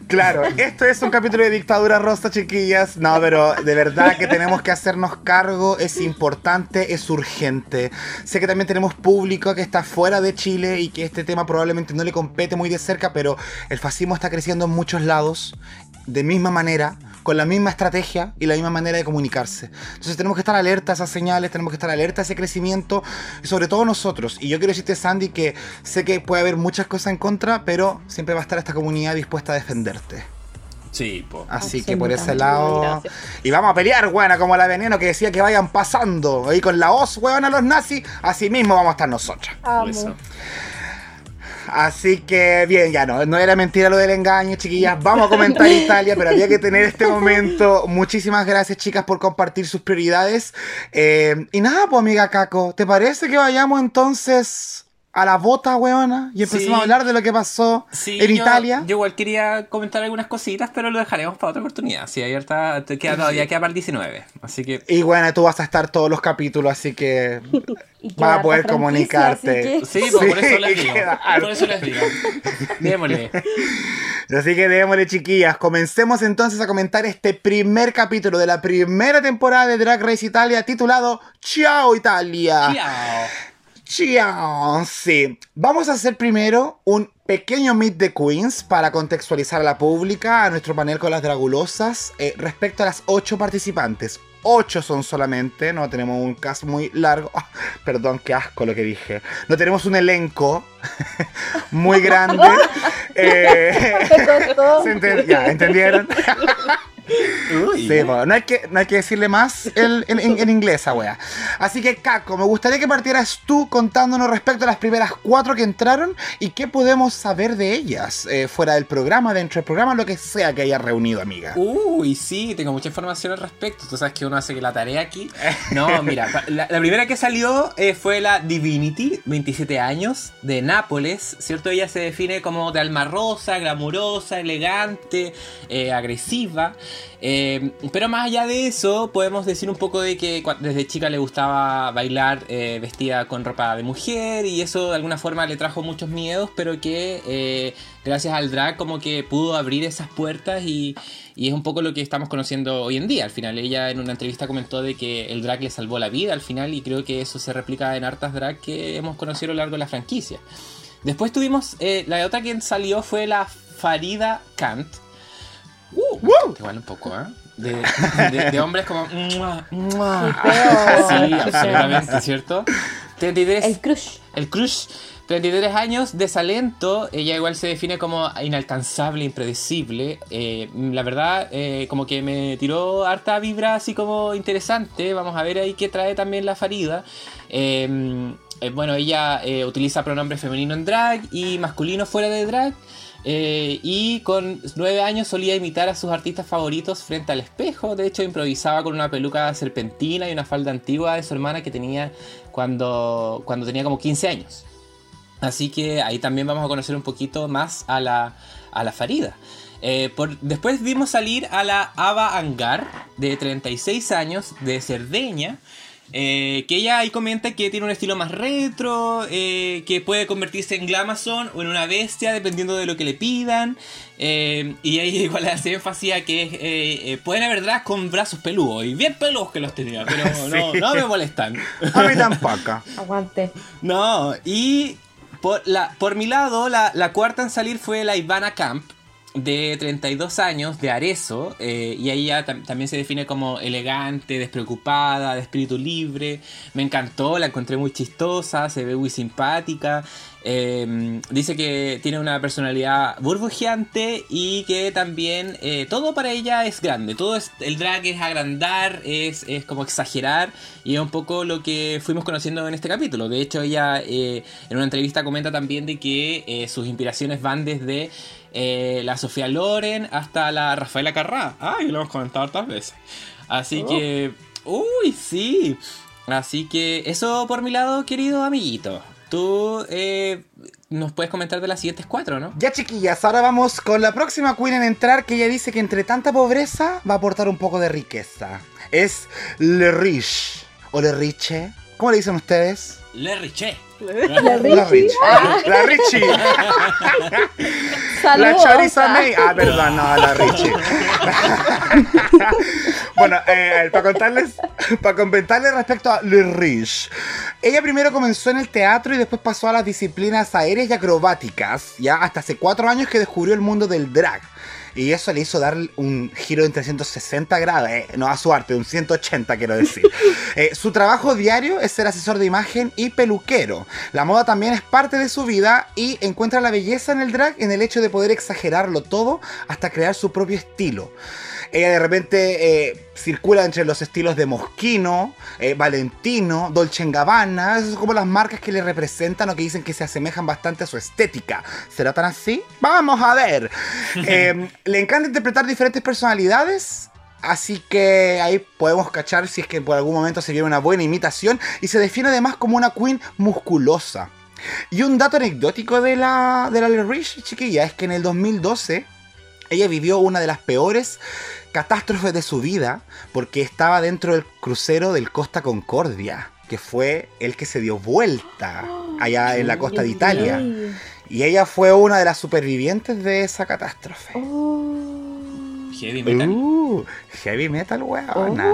Claro, esto es un capítulo de dictadura rosa, chiquillas. No, pero de verdad que tenemos que hacernos cargo, es importante, es urgente. Sé que también tenemos público que está fuera de Chile y que este tema probablemente no le compete muy de cerca, pero el fascismo está creciendo en muchos lados, de misma manera, con la misma estrategia y la misma manera de comunicarse. Entonces tenemos que estar alerta a esas señales, tenemos que estar alerta a ese crecimiento, y sobre todo nosotros. Y yo quiero decirte, Sandy, que sé que puede haber muchas cosas en contra, pero siempre va a estar esta comunidad dispuesta a defenderte. Sí, po. Así que por ese lado. Gracias. Y vamos a pelear, buena, como la veneno que decía que vayan pasando. Ahí con la hoz, weón, a los nazis. Así mismo vamos a estar nosotras. Amo. Así que bien, ya no, no era mentira lo del engaño, chiquillas. Vamos a comentar Italia, pero había que tener este momento. Muchísimas gracias, chicas, por compartir sus prioridades. Eh, y nada, pues, amiga Caco, ¿te parece que vayamos entonces a la bota, weona? Y empecemos Sí. a hablar de lo que pasó Sí, en yo, Italia. Yo igual quería comentar algunas cositas, pero lo dejaremos para otra oportunidad. Sí, abierta, te queda todavía queda para el 19. Así que. Y bueno, tú vas a estar todos los capítulos, así que vas a poder comunicarte. que- Sí, pues, por eso les digo. queda Por eso les digo. Démosle. Así que démosle, chiquillas. Comencemos entonces a comentar este primer capítulo de la primera temporada de Drag Race Italia titulado Ciao Italia. Ciao. Sí. Vamos a hacer primero un pequeño Meet the Queens para contextualizar a la pública, a nuestro panel con las dragulosas, eh, respecto a las ocho participantes. Ocho son solamente, no tenemos un caso muy largo. Ah, perdón, qué asco lo que dije. No tenemos un elenco muy grande. Eh. ¿se enten- ya, ¿entendieron? Uy. Sí, po, no, hay que, no hay que decirle más en, en, en- en inglés, wea. Así que, Caco, me gustaría que partieras tú contándonos respecto a las primeras cuatro que entraron y qué podemos saber de ellas, eh, fuera del programa, dentro del programa, lo que sea que haya reunido, amiga. Uy, sí, tengo mucha información al respecto. Tú sabes que uno hace que la tarea aquí. No, mira, la, la primera que salió eh, fue la Divinity, 27 años, de Nápoles, ¿cierto? Ella se define como de alma rosa, glamurosa, elegante, eh, agresiva. Eh, pero más allá de eso, podemos decir un poco de que desde chica le gustaba bailar eh, vestida con ropa de mujer y eso de alguna forma le trajo muchos miedos, pero que eh, gracias al drag como que pudo abrir esas puertas y, es un poco lo que estamos conociendo hoy en día. Al final ella en una entrevista comentó de que el drag le salvó la vida al final y creo que eso se replica en hartas drag que hemos conocido a lo largo de la franquicia. Después tuvimos, la otra que salió fue la Farida Kant. Uh, Igual un poco, ¿eh? De, de- de hombres como... ¡mua! ¡mua! Qué feo. Sí, absolutamente, ¿cierto? 33. El crush. El crush. 33 años, desalento. Ella igual se define como inalcanzable, impredecible. Eh, la verdad, eh, como que me tiró harta vibra así como interesante. Vamos a ver ahí qué trae también la Farida. Eh, eh, bueno, ella utiliza pronombre femenino en drag y masculino fuera de drag. Eh, y con nueve años solía imitar a sus artistas favoritos frente al espejo. De hecho, improvisaba con una peluca serpentina y una falda antigua de su hermana que tenía cuando, cuando tenía como 15 años. Así que ahí también vamos a conocer un poquito más a la, a la Farida. Eh, después vimos salir a la Ava Angar, de 36 años, de Cerdeña. Eh, que ella ahí comenta que tiene un estilo más retro, eh, que puede convertirse en Glamazon o en una bestia dependiendo de lo que le pidan. eh, y ahí igual le hace énfasis a que eh, eh, pueden haber drags con brazos peludos, y bien peludos que los tenía, pero no, Sí. no me molestan. A mí tampoco. Aguante. No, y por, la, por mi lado, la, la cuarta en salir fue la Ivana Camp, de 32 años, de Arezo, eh, y ya tam- también se define como elegante, despreocupada, de espíritu libre. Me encantó, la encontré muy chistosa, se ve muy simpática. eh, dice que tiene una personalidad burbujeante y que también eh, todo para ella es grande. Todo es, el drag es agrandar, es, es como exagerar y es un poco lo que fuimos conociendo en este capítulo. De hecho, ella eh, en una entrevista comenta también de que sus inspiraciones van desde eh, la Sofía Loren hasta la Rafaela Carrá. Ay, lo hemos comentado hartas veces. Así que, uy, sí. Así que eso por mi lado, querido amiguito. Tú eh, nos puedes comentar de las siguientes cuatro, ¿no? Ya chiquillas, ahora vamos con la próxima queen en entrar que ella dice que entre tanta pobreza va a aportar un poco de riqueza. Es Le Riche o Le Riche. ¿Cómo le dicen ustedes? Le Riche. La La Richie. Richie. La Richie. La. Charissa May. Ah, perdón, no, la Richie. bueno, eh, para contarles, para comentarles respecto a Le Riche. Ella primero comenzó en el teatro y después pasó a las disciplinas aéreas y acrobáticas, ya hasta hace cuatro años que descubrió el mundo del drag. Y eso le hizo dar un giro en 360 grados, eh, no a su arte, un 180 quiero decir. Eh, su trabajo diario es ser asesor de imagen y peluquero. La moda también es parte de su vida y encuentra la belleza en el drag en el hecho de poder exagerarlo todo hasta crear su propio estilo. Ella de repente eh, circula entre los estilos de Moschino, eh, Valentino, Dolce Gabbana. Esas son como las marcas que le representan o que dicen que se asemejan bastante a su estética. ¿Será tan así? Vamos a ver. Eh, le encanta interpretar diferentes personalidades. Así que ahí podemos cachar si es que por algún momento se viene una buena imitación. Y se define además como una queen musculosa. Y un dato anecdótico de la, de la Lil Rich, chiquilla, es que en el 2012 ella vivió una de las peores catástrofes de su vida porque estaba dentro del crucero del Costa Concordia, que fue el que se dio vuelta allá en la costa de Italia. Y ella fue una de las supervivientes de esa catástrofe. Heavy metal. Uh, heavy metal, weona.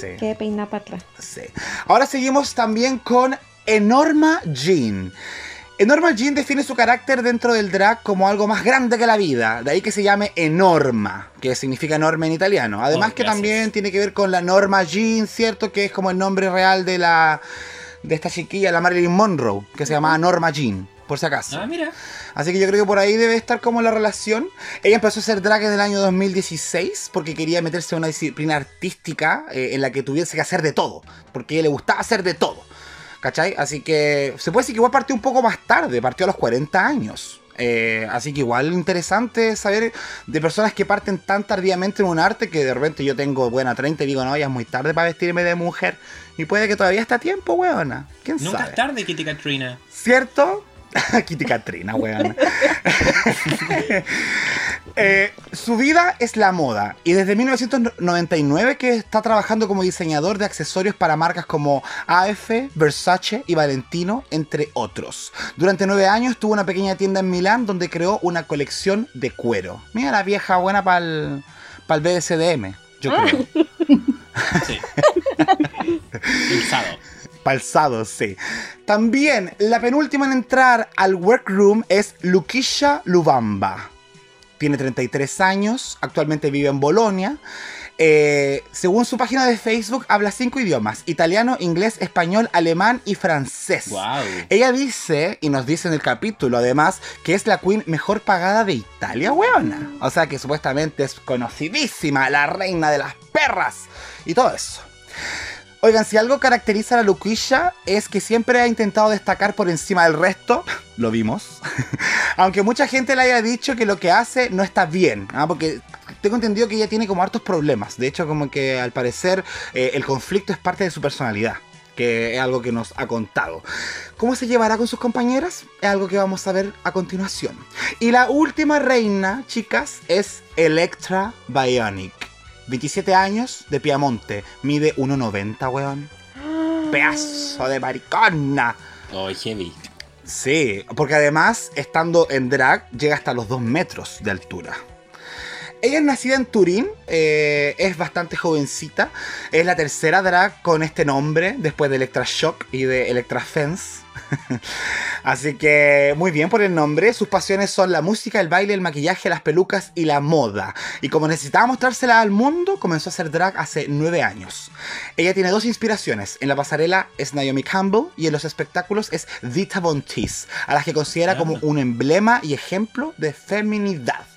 Sí. Qué peina para atrás. Sí. Ahora seguimos también con Enorma Jean. Enorma Jean define su carácter dentro del drag como algo más grande que la vida, de ahí que se llame Enorma, que significa enorme en italiano. Además Oh, que también tiene que ver con la Norma Jean, ¿cierto? Que es como el nombre real de la de esta chiquilla, la Marilyn Monroe, que se llamaba Norma Jean, por si acaso. Ah, mira. Así que yo creo que por ahí debe estar como la relación. Ella empezó a hacer drag en el año 2016 porque quería meterse en una disciplina artística eh, en la que tuviese que hacer de todo. Porque a ella le gustaba hacer de todo. ¿Cachai? Así que se puede decir que igual partió un poco más tarde, partió a los 40 años. Eh, así que igual interesante saber de personas que parten tan tardíamente en un arte que de repente yo tengo buena 30 y digo, no, ya es muy tarde para vestirme de mujer. Y puede que todavía está a tiempo, weona. ¿Quién Nunca sabe? es tarde, Kitty Katrina. ¿Cierto? Kitty Katrina, weón. Eh, su vida es la moda y desde 1999 que está trabajando como diseñador de accesorios para marcas como AF, Versace y Valentino, entre otros. Durante nueve años tuvo una pequeña tienda en Milán donde creó una colección de cuero. Mira la vieja buena para el BSDM, yo creo. Sí. Pensado. Sí. También la penúltima en entrar al workroom es Lukisha Lubamba. Tiene 33 años, actualmente vive en Bolonia. Eh, según su página de Facebook, habla cinco idiomas: italiano, inglés, español, alemán y francés. Wow. Ella dice, y nos dice en el capítulo además, que es la queen mejor pagada de Italia, weona. O sea que supuestamente es conocidísima, la reina de las perras y todo eso. Oigan, si algo caracteriza a la Luquilla es que siempre ha intentado destacar por encima del resto, lo vimos, aunque mucha gente le haya dicho que lo que hace no está bien, ¿ah? porque tengo entendido que ella tiene como hartos problemas, de hecho como que al parecer eh, el conflicto es parte de su personalidad que es algo que nos ha contado. ¿Cómo se llevará con sus compañeras? Es algo que vamos a ver a continuación. Y la última reina, chicas, es Electra Bionic. 27 años, de Piamonte. Mide 1,90, weón. Pedazo de maricona. Oh, heavy. Sí, porque además, estando en drag, llega hasta los 2 metros de altura. Ella es nacida en Turín, eh, es bastante jovencita. Es la tercera drag con este nombre, después de Electra Shock y de Electra Fence. Así que muy bien por el nombre. Sus pasiones son la música, el baile, el maquillaje, las pelucas y la moda. Y como necesitaba mostrársela al mundo, comenzó a hacer drag hace nueve años. Ella tiene dos inspiraciones. En la pasarela es Naomi Campbell y en los espectáculos es Dita Von Teese, a las que considera como un emblema y ejemplo de feminidad.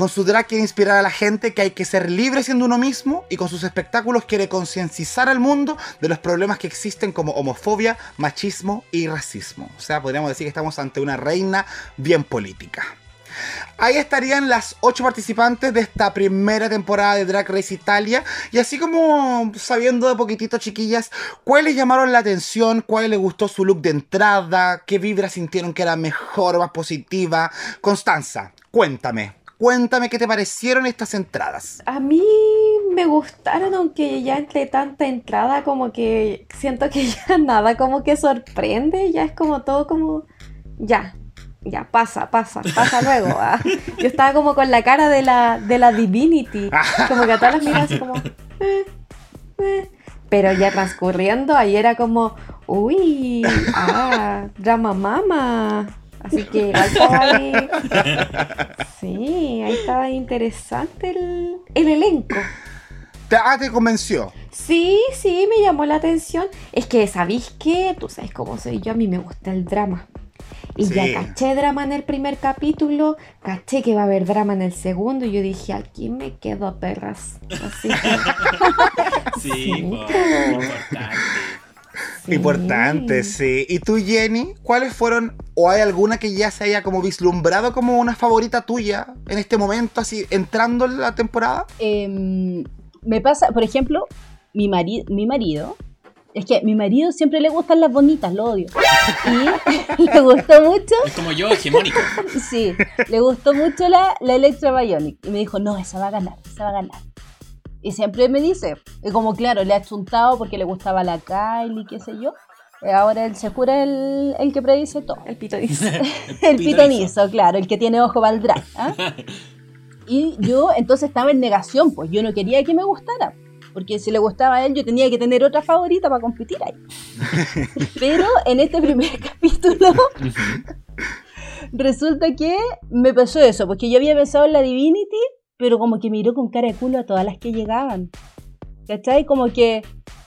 Con su drag quiere inspirar a la gente que hay que ser libre siendo uno mismo y con sus espectáculos quiere concienciar al mundo de los problemas que existen como homofobia, machismo y racismo. O sea, podríamos decir que estamos ante una reina bien política. Ahí estarían las ocho participantes de esta primera temporada de Drag Race Italia. Y así como sabiendo de poquitito, chiquillas, cuáles llamaron la atención, cuál les gustó su look de entrada, qué vibra sintieron que era mejor, más positiva. Constanza, cuéntame, Cuéntame qué te parecieron estas entradas. A mí me gustaron, aunque ya entre tanta entrada, como que siento que ya nada como que sorprende, ya es como todo como, ya, ya, pasa, pasa, pasa luego. ah. Yo estaba como con la cara de la, de la Divinity, como que a todas las miras como... eh, eh. Pero ya transcurriendo, ahí era como, uy, ah, drama mama. Así que igual estaba ahí. Sí, ahí estaba interesante el, el elenco. ¿Te, ah, te convenció? Sí, sí, me llamó la atención. Es que, ¿sabéis qué? Tú sabes cómo soy yo, a mí me gusta el drama. Y Sí. ya caché drama en el primer capítulo, caché que va a haber drama en el segundo, y yo dije, aquí me quedo perras. Así que, Sí, Sí. importante. Sí. Importante, sí. ¿Y tú, Jenny? ¿Cuáles fueron, o hay alguna que ya se haya como vislumbrado como una favorita tuya en este momento, así entrando en la temporada? Em, me pasa, por ejemplo, mi, mari- mi marido. Es que a mi marido siempre le gustan las bonitas, lo odio. Y le gustó mucho, Es como yo, hegemónico. sí, le gustó mucho la, la Electra Bionic. Y me dijo, no, esa va a ganar, esa va a ganar. Y siempre me dice, y como claro, le ha chuntado porque le gustaba la Kylie, qué sé yo. eh, Ahora él se jura el, el que predice todo. El pito dice. El pitonizo, claro, el que tiene ojo el drag. ¿ah? Y yo entonces estaba en negación, pues yo no quería que me gustara. Porque si le gustaba a él, yo tenía que tener otra favorita para competir ahí. Pero en este primer capítulo, resulta que me pasó eso, porque yo había pensado en la Divinity, pero como que miró con cara de culo a todas las que llegaban. ¿Cachai? Como que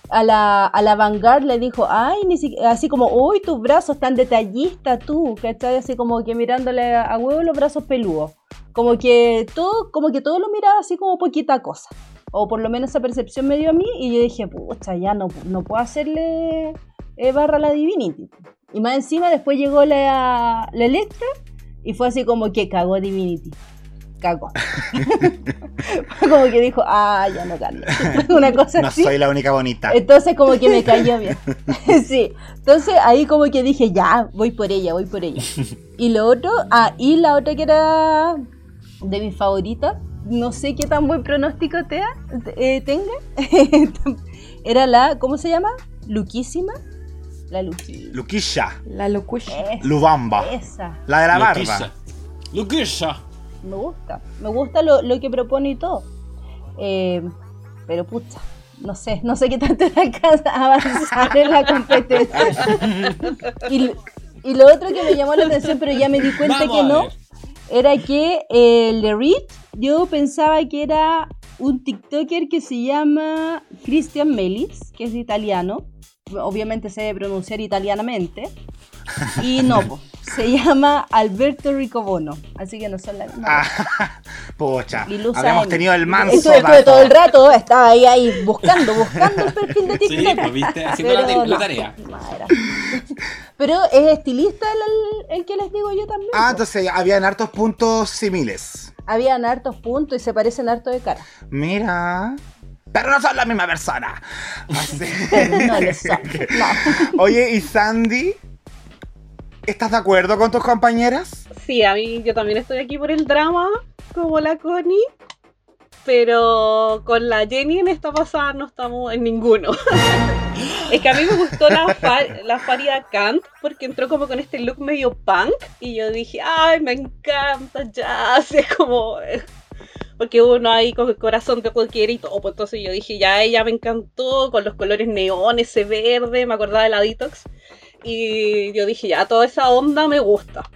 a la, a la Vanguard le dijo, ay, ni si- así como, uy, tus brazos tan detallista tú, ¿cachai? Así como que mirándole a huevo los brazos peludos. Como que todo, como que todo lo miraba así como poquita cosa. O por lo menos esa percepción me dio a mí y yo dije, pucha, ya no, no puedo hacerle eh, barra a la Divinity. Y más encima después llegó la, la Electra y fue así como que cagó Divinity. Cagó. Como que dijo, ah, ya no gano. Una cosa No así. soy la única bonita. Entonces como que me cayó bien. sí. Entonces ahí como que dije, ya, voy por ella, voy por ella. Y lo otro, ah, y la otra que era de mis favoritas, no sé qué tan buen pronóstico te, eh, tenga, era la, ¿cómo se llama? Luquísima. La. Luquilla, La locución. Lubamba, Esa, la de la barba. Luquilla. Me gusta. Me gusta lo, lo que propone y todo. Eh, pero pucha, no sé, no sé qué tanto le alcanza a avanzar en la competencia. y, y lo otro que me llamó la atención, pero ya me di cuenta Vamos que no, era que eh, el de Reed, yo pensaba que era un TikToker que se llama Christian Melis, que es italiano. Obviamente se debe pronunciar italianamente. Y no, po, se llama Alberto Ricobono. Así que no son la misma. Ah, pocha, habíamos AM. tenido el manso Esto dato. todo el rato, estaba ahí, ahí buscando, buscando el perfil de Sí, TikTok. pues viste, haciendo la, Pero la tarea. no. Pero es estilista el, el que les digo yo también. Ah, po. entonces habían hartos puntos similes. Habían hartos puntos y se parecen harto de cara. Mira. Pero no son la misma persona. Así- No lo son. No. Oye, ¿y Sandy? ¿Estás de acuerdo con tus compañeras? Sí, a mí yo también estoy aquí por el drama, como la Connie. Pero con la Jenny en esta pasada no estamos en ninguno. es que a mí me gustó la, fa- la Farida Kant porque entró como con este look medio punk y yo dije, ay, me encanta ya, así es como... Porque uno ahí con el corazón de cualquiera y todo, pues entonces yo dije, ya ella me encantó con los colores neones, ese verde, me acordaba de la Detox. Y yo dije, ya, toda esa onda me gusta.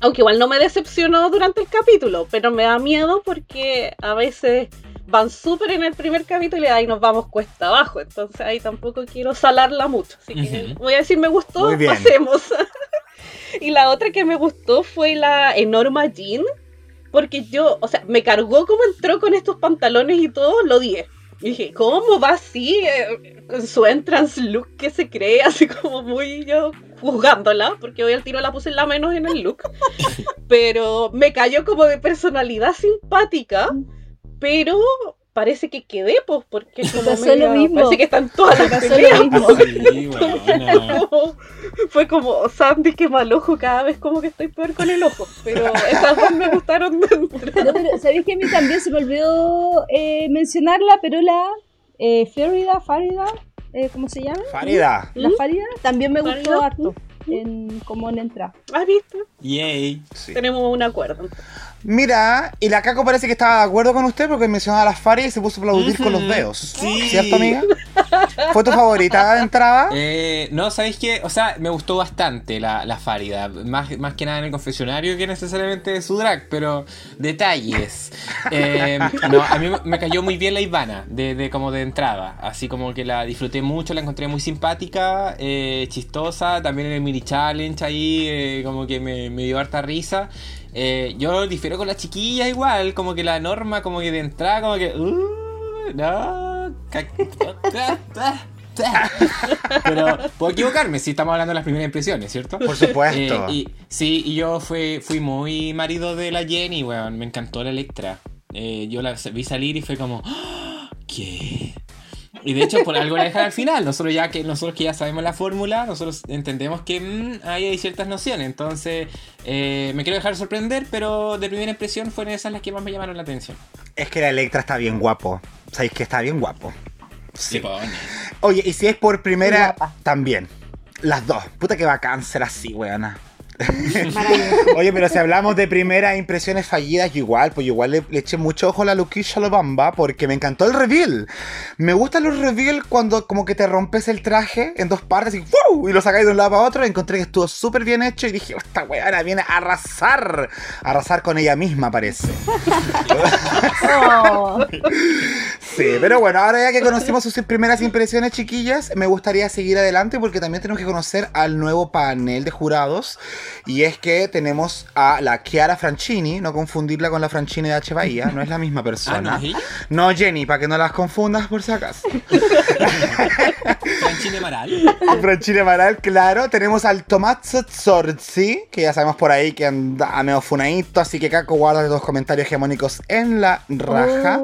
Aunque igual no me decepcionó durante el capítulo, pero me da miedo porque a veces van súper en el primer capítulo y ahí nos vamos cuesta abajo. Entonces ahí tampoco quiero salarla mucho. Así que voy a decir me gustó, pasemos. y la otra que me gustó fue la Enorma Jean. Porque yo, o sea, me cargó como entró con estos pantalones y todo, lo odié. Y dije, ¿cómo va así? eh, con su entrance look que se cree, así como muy yo juzgándola, porque hoy al tiro la puse en la menos en el look. Pero me cayó como de personalidad simpática, pero parece que quedé, pues, porque es como pasó media- lo mismo. parece que están todas Me las peleas. lo mismo. Sí, bueno. Como- fue como Sandy que mal ojo cada vez como que estoy peor con el ojo pero esas dos me gustaron dentro No, pero ¿sabéis que a mí también se me olvidó eh, mencionarla? Pero la eh, Farida, Farida, eh, ¿cómo se llama? Farida. La Farida también me gustó Farida, harto. En, como en entrada. ¿has visto? Yay. Sí. tenemos un acuerdo Mira, y la Caco parece que estaba de acuerdo con usted porque mencionaba a las Faria y se puso a aplaudir con los dedos. Sí. ¿Cierto, amiga? ¿Fue tu favorita de entrada? Eh, no, ¿sabéis qué? O sea, me gustó bastante la, la Farida. Más, más que nada en el confesionario que necesariamente de su drag, pero detalles. Eh, no, a mí me- me cayó muy bien la Ivana, de, de como de entrada. Así como que la disfruté mucho, la encontré muy simpática, eh, chistosa. También en el mini challenge ahí, eh, como que me, me dio harta risa. Eh, yo difiero con la chiquilla igual, como que la norma, como que de entrada, como que. Uh, no. Pero puedo equivocarme si estamos hablando de las primeras impresiones, ¿cierto? Por supuesto. Eh, y, sí, y yo fui, fui muy marido de la Jenny, weón. Me encantó la Electra. Eh, yo la vi salir y fue como, "Ah, ¿qué? Y de hecho, por algo la dejan al final. Nosotros ya que nosotros que ya sabemos la fórmula, nosotros entendemos que mm, ahí hay ciertas nociones. Entonces, eh, me quiero dejar sorprender, pero de primera impresión fueron esas las que más me llamaron la atención. Es que la Electra está bien guapo. ¿Sabéis que está bien guapo? Sí. Oye, y si es por primera, también. Las dos. Puta que bacán ser así, weona. Oye, pero si hablamos de primeras impresiones fallidas, yo igual, pues yo igual le, le eché mucho ojo a la Luquisha Lobamba porque me encantó el reveal. Me gustan los reveal cuando como que te rompes el traje en dos partes y, ¡fu! y lo sacáis de un lado para otro. Encontré que estuvo súper bien hecho y dije, esta weona viene a arrasar. A arrasar con ella misma, parece. Oh, Sí, pero bueno, ahora ya que conocimos sus primeras impresiones, chiquillas, me gustaría seguir adelante porque también tenemos que conocer al nuevo panel de jurados. Y es que tenemos a la Chiara Franchini, no confundirla con la Franchini de H. Bahía, no es la misma Ah, ¿no persona. ella? No, Jenny, para que no las confundas por si acaso. Franchine Maral. Franchini Amaral, claro. Tenemos al Tomazzo Zorzi, que ya sabemos por ahí que anda medio funadito, así que Caco guarda los comentarios hegemónicos en la raja.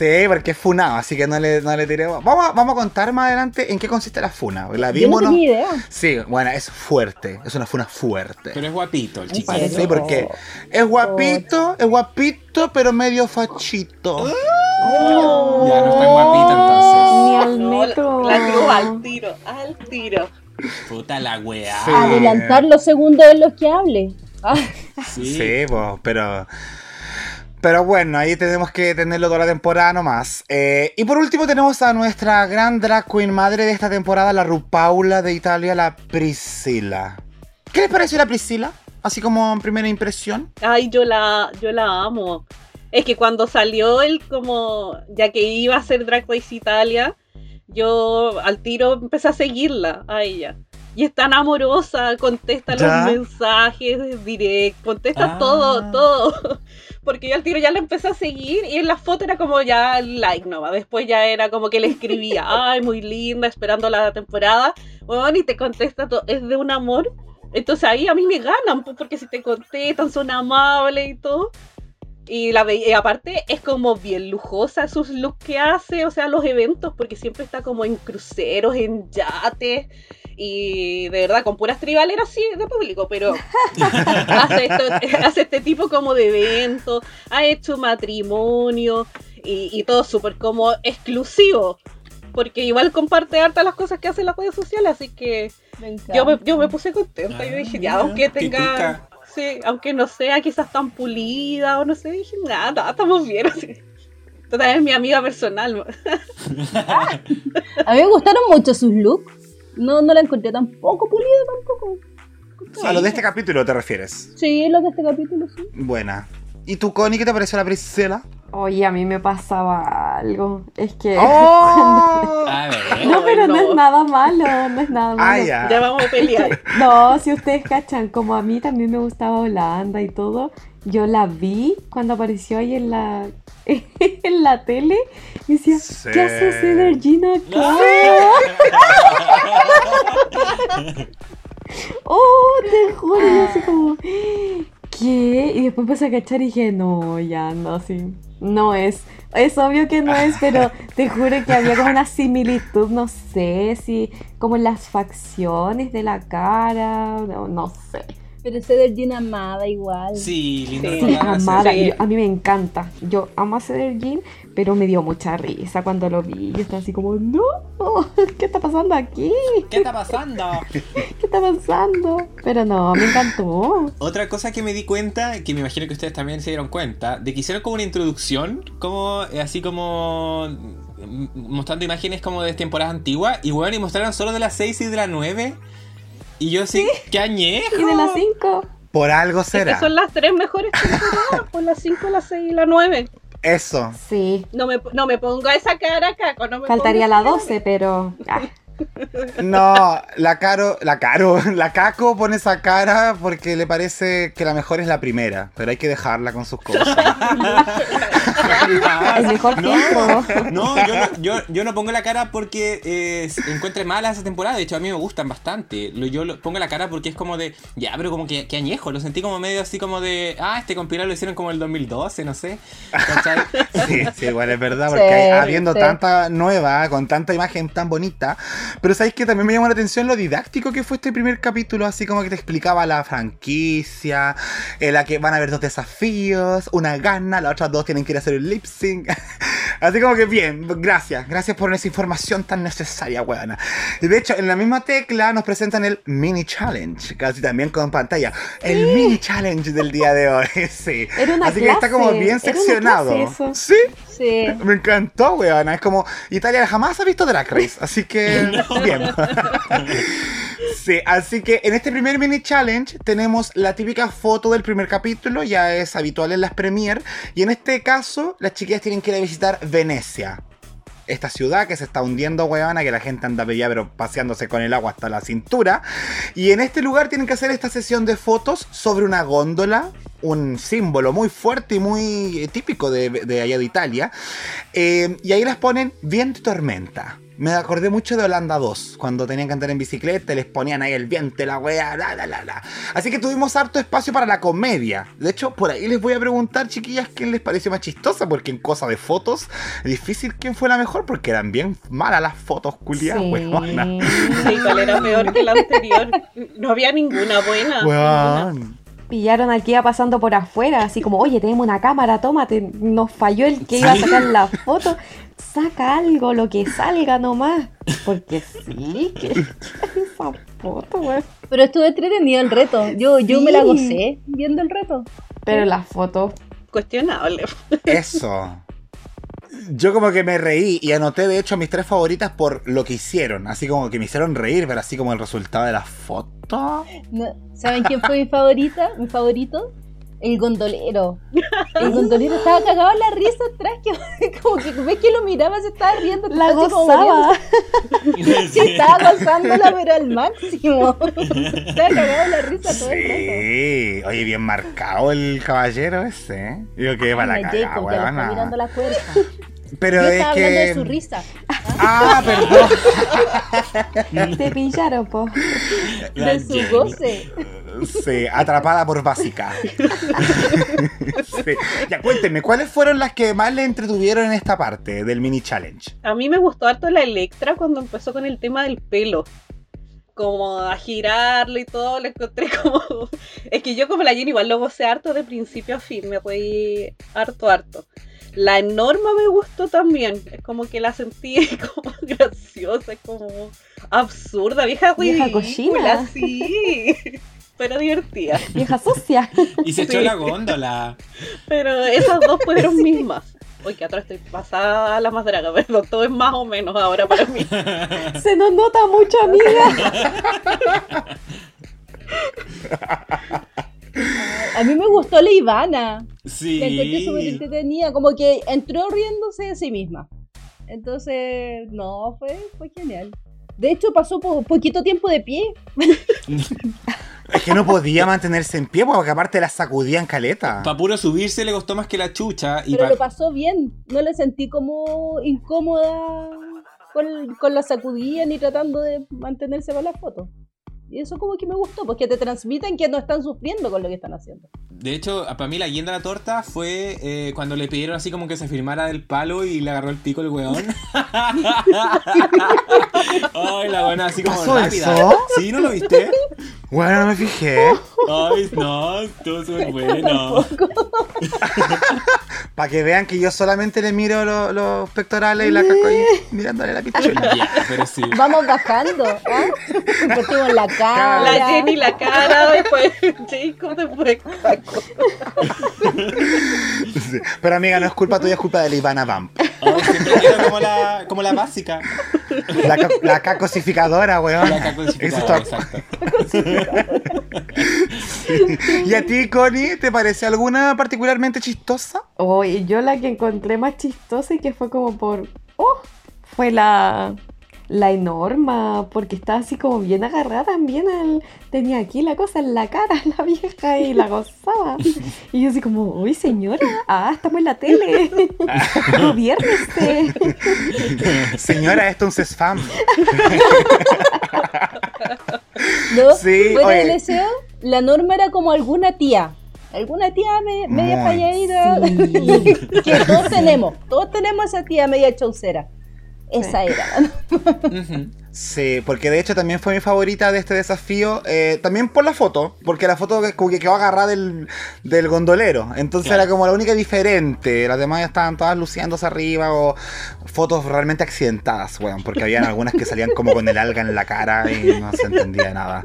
Sí, porque es funado, así que no le, no le tiremos. Vamos a, vamos a contar más adelante en qué consiste la funa. La yo no vimos, ¿no? tenía idea. Sí, bueno, es fuerte. Es una funa fuerte. Pero es guapito el chico. Sí, porque es guapito, es guapito, pero medio fachito. Ya no es tan guapito entonces. Ni al No, la, metro. la cruz al tiro al tiro Puta la weá. Sí. Adelantar los segundos en los que hable. Ah, Sí. Sí, pues, pero. Pero bueno, ahí tenemos que tenerlo toda la temporada nomás. Eh, y por último tenemos a nuestra gran drag queen madre de esta temporada, la Rupaula de Italia, la Priscila. ¿Qué les pareció la Priscila? Así como en primera impresión. ay yo la yo la amo Es que cuando salió él como, ya que iba a ser Drag Race Italia, yo al tiro empecé a seguirla a ella. Y es tan amorosa, contesta ¿Ya? los mensajes direct, contesta Ah. todo, todo. Porque yo al tiro ya la empecé a seguir y en la foto era como ya like nomás. Después ya era como que le escribía, ay, muy linda, esperando la temporada. Bueno, y te contesta todo, es de un amor. Entonces ahí a mí me ganan, pues, porque si te contestan, son amables y todo. Y, la ve- y aparte es como bien lujosa sus looks que hace, o sea, los eventos, porque siempre está como en cruceros, en yates, y de verdad, con puras tribaleras sí de público, pero hace, esto- hace este tipo como de eventos, ha hecho matrimonio, y, y todo súper como exclusivo, porque igual comparte harta las cosas que hace en las redes sociales, así que Me yo me, yo me puse contenta, yo dije, ya, Ah, aunque qué tenga... Sí, aunque no sea quizás tan pulida o no sé, dije, nada, estamos bien. Así. Total, es mi amiga personal. A mí me gustaron mucho sus looks. No, no la encontré tampoco pulida tampoco. A lo de este capítulo te refieres. Sí, lo de este capítulo, sí. Buena. ¿Y tú, Connie, qué te pareció la Priscila? Oye, a mí me pasaba algo. Es que. ¡Oh! A ver. No, pero no. no. es nada malo, no es nada malo. Ah, ya. Ya vamos a pelear. No, si ustedes cachan, como a mí también me gustaba Holanda y todo, yo la vi cuando apareció ahí en la en la tele y decía, Sí. ¿qué hace Cedar Gina acá? oh, te juro, yo así como, ¿qué? Y después empecé a cachar y dije, no, ya, no, sí, no es. Es obvio que no es, pero te juro que había como una similitud, no sé, si como en las facciones de la cara, no, no sé. Pero Cedar Jean amada igual. Sí, ese- amada, Sí. yo- a mí me encanta. Yo amo a Cedar Jean, pero me dio mucha risa cuando lo vi. Yo estaba así como, no, ¿qué está pasando aquí? ¿Qué está pasando? ¿Qué está pasando? Pero no, me encantó. Otra cosa que me di cuenta, que me imagino que ustedes también se dieron cuenta, de que hicieron como una introducción, como eh, así como mm, mostrando imágenes como de temporadas antiguas, y bueno, y mostraron solo de las 6 y de las 9. Y yo sí, qué añejo. Y de las 5. Por algo Es que será. son las tres mejores temporadas, por las 5, las 6 y la 9. Eso. Sí, No me, no me ponga esa cara, Caco. No me faltaría la esa 12, pero. ah, No, la Caro, la Caro, la Caco pone esa cara porque le parece que la mejor es la primera, pero hay que dejarla con sus cosas. el mejor No, tiempo. no, yo no, yo, yo no pongo la cara porque eh, encuentre mala esa temporada. De hecho, a mí me gustan bastante. Yo lo- pongo la cara porque es como de, ya, pero como que, que añejo. Lo sentí como medio así como de, ah, este compilado lo hicieron como el 2012, no sé. ¿Cachai? Sí, sí, igual es verdad, porque Sí, hay- habiendo sí. tanta nueva, con tanta imagen tan bonita, pero sabéis que también me llamó la atención lo didáctico que fue este primer capítulo, así como que te explicaba la franquicia, en la que van a haber dos desafíos, una gana, las otras dos tienen que ir a hacer el lip sync. Así como que bien, gracias, gracias por esa información tan necesaria, weona. Y de hecho, en la misma tecla nos presentan el mini challenge, casi también con pantalla. El mini challenge del día de hoy, sí. Era una Así que está como bien seccionado. Sí, Sí. me encantó, weona. Es como Italia jamás ha visto Drag Race, así que bien. Sí, así que en este primer mini challenge tenemos la típica foto del primer capítulo, ya es habitual en las premier, y en este caso las chiquillas tienen que ir a visitar Venecia. Esta ciudad que se está hundiendo, weona, que la gente anda ya, pero paseándose con el agua hasta la cintura. Y en este lugar tienen que hacer esta sesión de fotos sobre una góndola, un símbolo muy fuerte y muy eh, típico de, de allá de Italia. Eh, y ahí las ponen viento y tormenta. Me acordé mucho de Holanda 2, cuando tenían que andar en bicicleta, les ponían ahí el viento, la wea, la, la, la, la. Así que tuvimos harto espacio para la comedia. De hecho, por ahí les voy a preguntar, chiquillas, quién les pareció más chistosa, porque en cosa de fotos, difícil quién fue la mejor, porque eran bien malas las fotos, culiadas, Sí. weona. Sí, cuál era peor que la anterior. No había ninguna buena. ninguna. Pillaron al que iba pasando por afuera, así como, oye, tenemos una cámara, tómate, nos falló el que iba a sacar la foto, saca algo, lo que salga nomás. Porque sí, que esa foto, güey. Pero estuvo entretenido el reto. Yo, yo me la gocé viendo el reto. Pero la foto, Cuestionable. Eso. Yo como que me reí y anoté de hecho mis tres favoritas por lo que hicieron. Así como que me hicieron reír, pero así como el resultado de la foto. No, ¿Saben quién fue mi favorita? Mi favorito. El gondolero. El gondolero estaba cagado en la risa atrás, que como que ves que lo miraba, se estaba riendo. La gozaba. Sí, estaba gozándola, pero al máximo. estaba cagado en la risa todo el rato. Sí, oye, bien marcado el caballero ese, ¿eh? Digo que para la cagada, mirando la cuerda. Pero Yo es estaba hablando de su que. risa. Ah, perdón. Te pillaron, po. La De su Jenny. goce. Sí, atrapada por básica. Sí. Ya cuéntenme, ¿cuáles fueron las que más le entretuvieron en esta parte del mini challenge? A mí me gustó harto la Electra cuando empezó con el tema del pelo. Como a girarlo y todo, lo encontré como... Es que yo como la Jenny igual lo gocé harto de principio a fin, me reí harto, harto. La Norma me gustó también, es como que la sentí como graciosa, es como absurda, vieja Vieja ridícula, cochina. sí, pero divertida. Vieja sucia. Y se echó Sí. la góndola. Pero esas dos fueron mismas. Uy, que atrás estoy pasada a la más draga, perdón, todo es más o menos ahora para mí. Se nos nota mucho, amiga. A mí me gustó la Ivana. Sí. La encontré súper entretenida, como que entró riéndose de sí misma. Entonces, no, fue, fue genial. De hecho, pasó po- poquito tiempo de pie. Es que no podía mantenerse en pie porque aparte la sacudían caleta. Para puro subirse le costó más que la chucha. Y Pero pa- lo pasó bien. No le sentí como incómoda con, con la sacudida ni tratando de mantenerse para la foto. Y eso como que me gustó, porque te transmiten que no están sufriendo con lo que están haciendo. De hecho, para mí la guinda de la torta fue eh, cuando le pidieron así como que se firmara del palo y le agarró el pico el weón. Ay, la buena así como ¿Pasó rápida. eso? Sí, ¿no lo viste? Bueno, no me fijé. Ay, no, estuvo súper bueno. Para que vean que yo solamente le miro lo- los pectorales y la caco ahí mirándole la pichula. Pero sí. Vamos bajando, ¿ah? Invertimos la cara. La Jenny la cara, después Jacob, después Paco. Pero amiga, no es culpa tuya, es culpa de la Ivana Vamp. Oh, siempre como la, como la básica. La, ca- la cacosificadora, weón. La Eso cacosificadora, exacto. ¿Y a ti, Connie, te parece alguna particularmente chistosa? Oye, yo la que encontré más chistosa y que fue como por. ¡Oh! Fue la. La enorma, porque estaba así como bien agarrada también. al- tenía aquí la cosa en la cara, la vieja, y la gozaba. Y yo así como, uy señora, ah, estamos en la tele. Gobiérnese. Señora, esto es un spam. ¿No? Sí, Fuera del deseo, la norma era como alguna tía. Alguna tía me- media falladita. que todos tenemos. Todos tenemos esa tía media chaucera. Esa era. Sí, porque de hecho también fue mi favorita de este desafío. eh, también por la foto, porque la foto que- como que quedó agarrada del, del gondolero. Entonces Claro. era como la única diferente. Las demás estaban todas luciéndose arriba o fotos realmente accidentadas, weón. Porque habían algunas que salían como con el alga en la cara y no se entendía nada.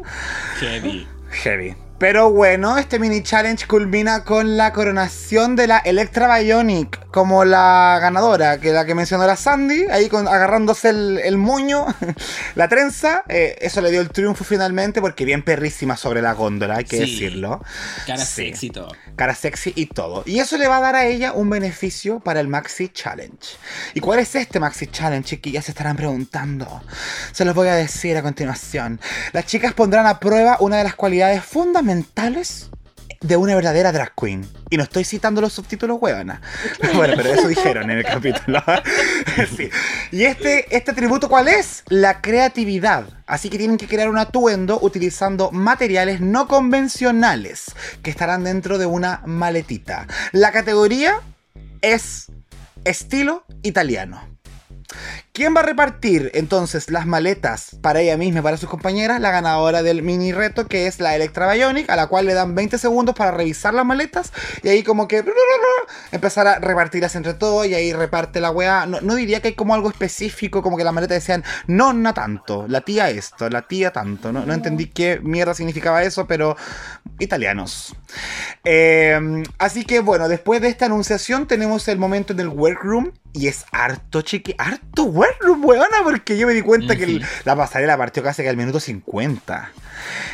Heavy. Heavy. Pero bueno, este mini challenge culmina con la coronación de la Electra Bionic como la ganadora, que la que mencionó la Sandy, ahí con, agarrándose el, el moño, la trenza. eh, eso le dio el triunfo finalmente porque bien perrísima sobre la góndola, hay que Sí. decirlo. Cara Sí. sexy y todo. Cara sexy y todo. Y eso le va a dar a ella un beneficio para el Maxi Challenge. ¿Y cuál es este Maxi Challenge, chiquillas? Se estarán preguntando. Se los voy a decir a continuación. Las chicas pondrán a prueba una de las cualidades fundamentales de una verdadera drag queen. Y no estoy citando los subtítulos, huevona. Bueno, pero eso dijeron en el capítulo. Sí. Y este, este atributo, ¿cuál es? La creatividad. Así que tienen que crear un atuendo utilizando materiales no convencionales que estarán dentro de una maletita. La categoría es estilo italiano. ¿Quién va a repartir entonces las maletas para ella misma y para sus compañeras? La ganadora del mini reto que es la Electra Bionic, a la cual le dan 20 segundos para revisar las maletas y ahí como que empezar a repartirlas entre todos y ahí reparte la weá. No, no diría que hay como algo específico, como que las maletas decían, no, no tanto, la tía esto, la tía tanto. No, no entendí qué mierda significaba eso, pero italianos. Eh, así que bueno, después de esta anunciación tenemos el momento en el workroom y es harto chiqui, harto weona, porque yo me di cuenta que el- Ujú. la pasarela partió casi que al minuto 50.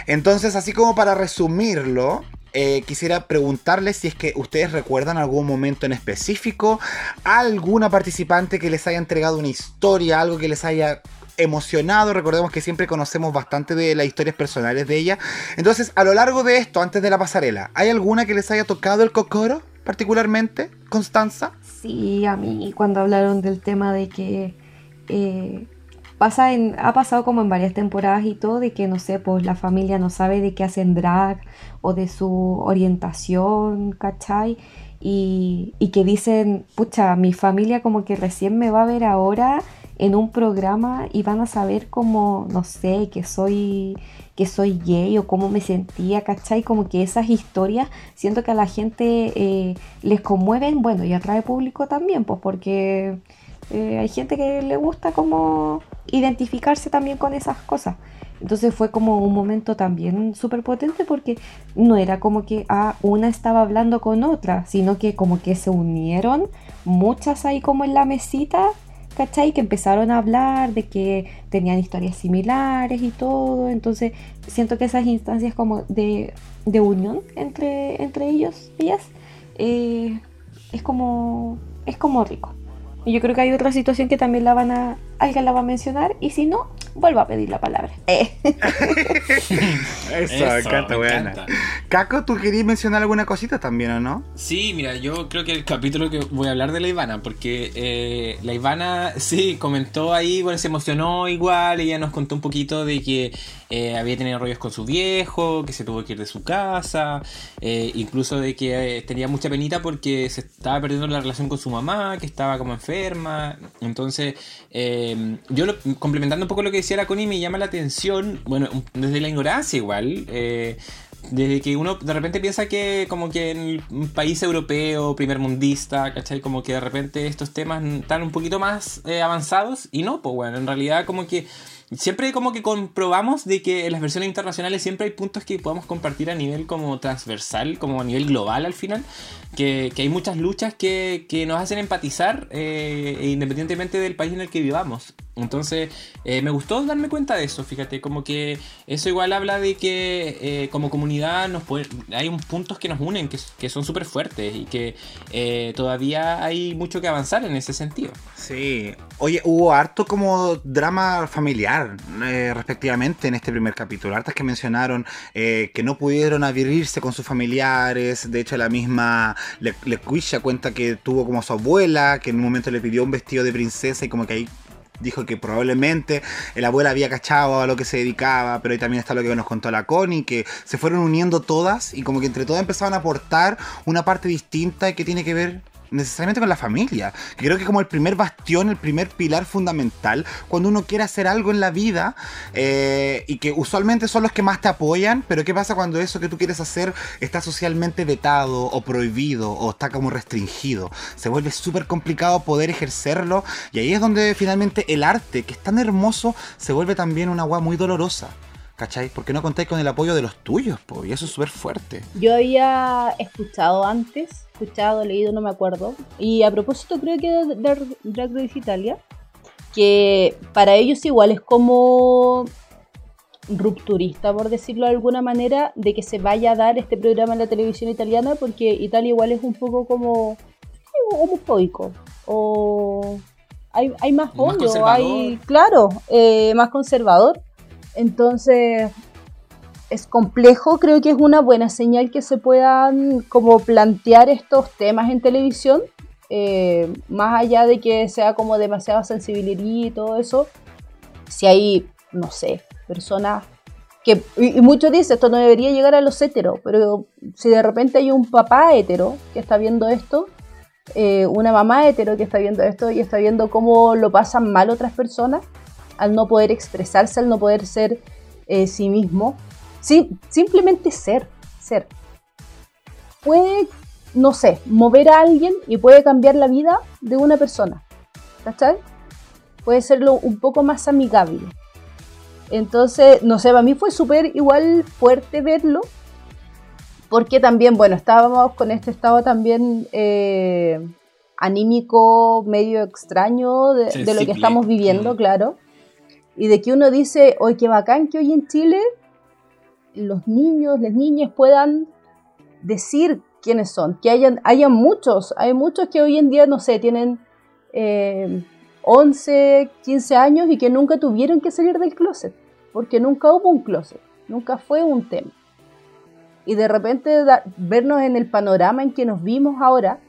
Entonces, así como para resumirlo, eh, quisiera preguntarles si es que ustedes recuerdan algún momento en específico, alguna participante que les haya entregado una historia, algo que les haya emocionado. Recordemos que siempre conocemos bastante de las historias personales de ella. Entonces, a lo largo de esto, antes de la pasarela, ¿hay alguna que les haya tocado el cocoro particularmente, Constanza? Sí, a mí cuando hablaron del tema de que eh, pasa ha pasado como en varias temporadas y todo, de que no sé, pues la familia no sabe de qué hacen drag o de su orientación, ¿cachai? Y, y que dicen, pucha, mi familia como que recién me va a ver ahora en un programa y van a saber como, no sé, que soy, que soy gay o cómo me sentía, ¿cachai? Como que esas historias siento que a la gente eh, les conmueven, bueno, y atrae público también, pues porque eh, hay gente que le gusta como identificarse también con esas cosas. Entonces fue como un momento también súper potente porque no era como que ah, una estaba hablando con otra, sino que como que se unieron muchas ahí como en la mesita ¿cachai? Que empezaron a hablar de que tenían historias similares y todo. Entonces, siento que esas instancias como de, unión entre, entre ellos, ellas, eh, es como es como rico. Y yo creo que hay otra situación que también la van a, alguien la va a mencionar, y si no, vuelvo a pedir la palabra. Eh. Eso, me encanta, buena. Caco, ¿tú querías mencionar alguna cosita también o no? Sí, mira, yo creo que el capítulo que voy a hablar de la Ivana, porque eh, la Ivana, sí, comentó ahí, bueno, se emocionó igual, ella nos contó un poquito de que eh, había tenido rollos con su viejo, que se tuvo que ir de su casa, eh, incluso de que tenía mucha penita porque se estaba perdiendo la relación con su mamá, que estaba como enferma, entonces... yo complementando un poco lo que decía la Connie, me llama la atención, bueno, desde la ignorancia igual, eh, desde que uno de repente piensa que como que en un país europeo, primer mundista, ¿cachai? Como que de repente estos temas están un poquito más eh, avanzados y no, pues bueno, en realidad como que siempre como que comprobamos de que en las versiones internacionales siempre hay puntos que podemos compartir a nivel como transversal, como a nivel global al final, que, hay muchas luchas que, nos hacen empatizar eh, independientemente del país en el que vivamos. Entonces, eh, me gustó darme cuenta de eso, fíjate, como que eso igual habla de que eh, como comunidad nos hay un puntos que nos unen, que, son súper fuertes y que eh, todavía hay mucho que avanzar en ese sentido. Sí, oye, hubo harto como drama familiar, respectivamente, en este primer capítulo, hartas que mencionaron que no pudieron abrirse con sus familiares, de hecho la misma Le, cuenta que tuvo como su abuela, que en un momento le pidió un vestido de princesa y como que ahí dijo que probablemente el abuela había cachado a lo que se dedicaba, pero ahí también está lo que nos contó la Connie, que se fueron uniendo todas y como que entre todas empezaban a aportar una parte distinta que tiene que ver necesariamente con la familia, creo que como el primer bastión, el primer pilar fundamental cuando uno quiere hacer algo en la vida eh, y que usualmente son los que más te apoyan, pero ¿qué pasa cuando eso que tú quieres hacer está socialmente vetado o prohibido o está como restringido? Se vuelve súper complicado poder ejercerlo y ahí es donde finalmente el arte, que es tan hermoso, se vuelve también una agua muy dolorosa. ¿Cachai? Porque no contáis con el apoyo de los tuyos, po? y eso es súper fuerte. Yo había escuchado antes escuchado, leído, no me acuerdo. Y a propósito, creo que de Drag Race Italia, que para ellos igual es como rupturista, por decirlo de alguna manera, de que se vaya a dar este programa en la televisión italiana, porque Italia igual es un poco como homofóbico. O hay, hay más odio, hay, claro, eh, más conservador. Entonces, es complejo, creo que es una buena señal que se puedan como plantear estos temas en televisión, eh, más allá de que sea como demasiada sensibilidad y todo eso, si hay, no sé, personas que, y, muchos dicen, esto no debería llegar a los heteros, pero si de repente hay un papá hetero que está viendo esto, eh, una mamá hetero que está viendo esto y está viendo cómo lo pasan mal otras personas al no poder expresarse, al no poder ser eh, sí mismo, Sí, simplemente ser, ser. Puede, no sé, mover a alguien y puede cambiar la vida de una persona. ¿Cachai? Puede serlo un poco más amigable. Entonces, no sé, para mí fue súper igual fuerte verlo. Porque también, bueno, estábamos con este estado también eh, anímico medio extraño de, lo que estamos viviendo, mm. claro. Y de que uno dice, hoy qué bacán que hoy en Chile los niños, las niñas puedan decir quiénes son, que hayan, hayan muchos, hay muchos que hoy en día, no sé, tienen eh, 11, 15 años y que nunca tuvieron que salir del closet, porque nunca hubo un closet, nunca fue un tema. Y de repente vernos en el panorama en que nos vimos ahora,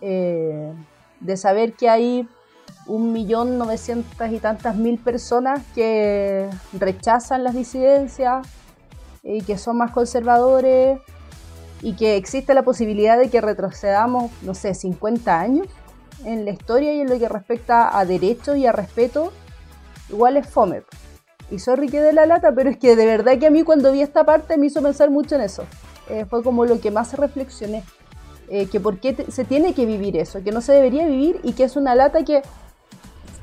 eh, de saber que hay un millón novecientas y tantas mil personas que rechazan las disidencias y que son más conservadores y que existe la posibilidad de que retrocedamos, no sé, 50 años en la historia y en lo que respecta a derechos y a respeto, igual es fome. Y sorry que de la lata, pero es que de verdad que a mí cuando vi esta parte me hizo pensar mucho en eso. Eh, fue como lo que más reflexioné. Eh, que por qué se tiene que vivir eso, que no se debería vivir y que es una lata que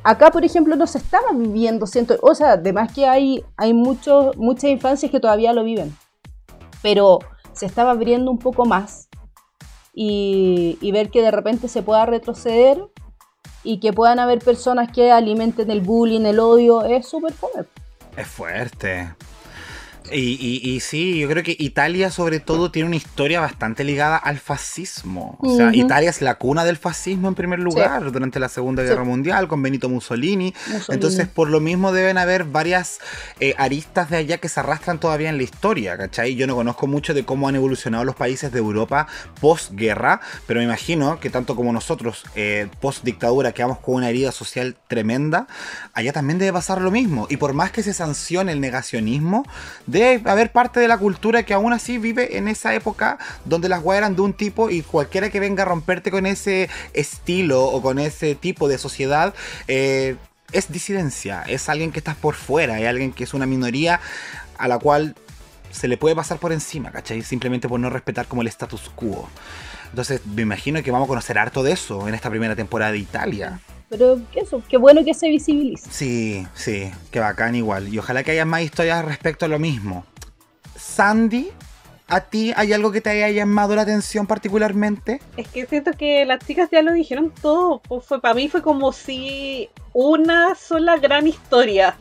acá, por ejemplo, no se estaba viviendo. Siento, o sea, además que hay, hay muchos muchas infancias que todavía lo viven, pero se estaba abriendo un poco más y, ver que de repente se pueda retroceder y que puedan haber personas que alimenten el bullying, el odio, es súper fome. Es fuerte. Y, y- y sí, yo creo que Italia sobre todo tiene una historia bastante ligada al fascismo. O sea. Italia es la cuna del fascismo en primer lugar durante la Segunda Sí. Guerra Mundial con Benito Mussolini. Mussolini. Entonces, por lo mismo deben haber varias eh, aristas de allá que se arrastran todavía en la historia, ¿cachai? Yo no conozco mucho de cómo han evolucionado los países de Europa post-guerra, pero me imagino que tanto como nosotros, eh, post-dictadura, quedamos con una herida social tremenda, allá también debe pasar lo mismo. Y por más que se sancione el negacionismo, debe haber parte de la cultura que aún así vive en esa época donde las weas eran de un tipo y cualquiera que venga a romperte con ese estilo o con ese tipo de sociedad, eh, es disidencia, es alguien que estás por fuera, es alguien que es una minoría a la cual se le puede pasar por encima, ¿cachai? Simplemente por no respetar como el status quo. Entonces me imagino que vamos a conocer harto de eso en esta primera temporada de Italia. Pero que eso, qué bueno que se visibilice. Sí, sí, qué bacán igual. Y ojalá que haya más historias respecto a lo mismo. Sandy, ¿a ti hay algo que te haya llamado la atención particularmente? Es que siento que las chicas ya lo dijeron todo. pues fue, para mí fue como si una sola gran historia.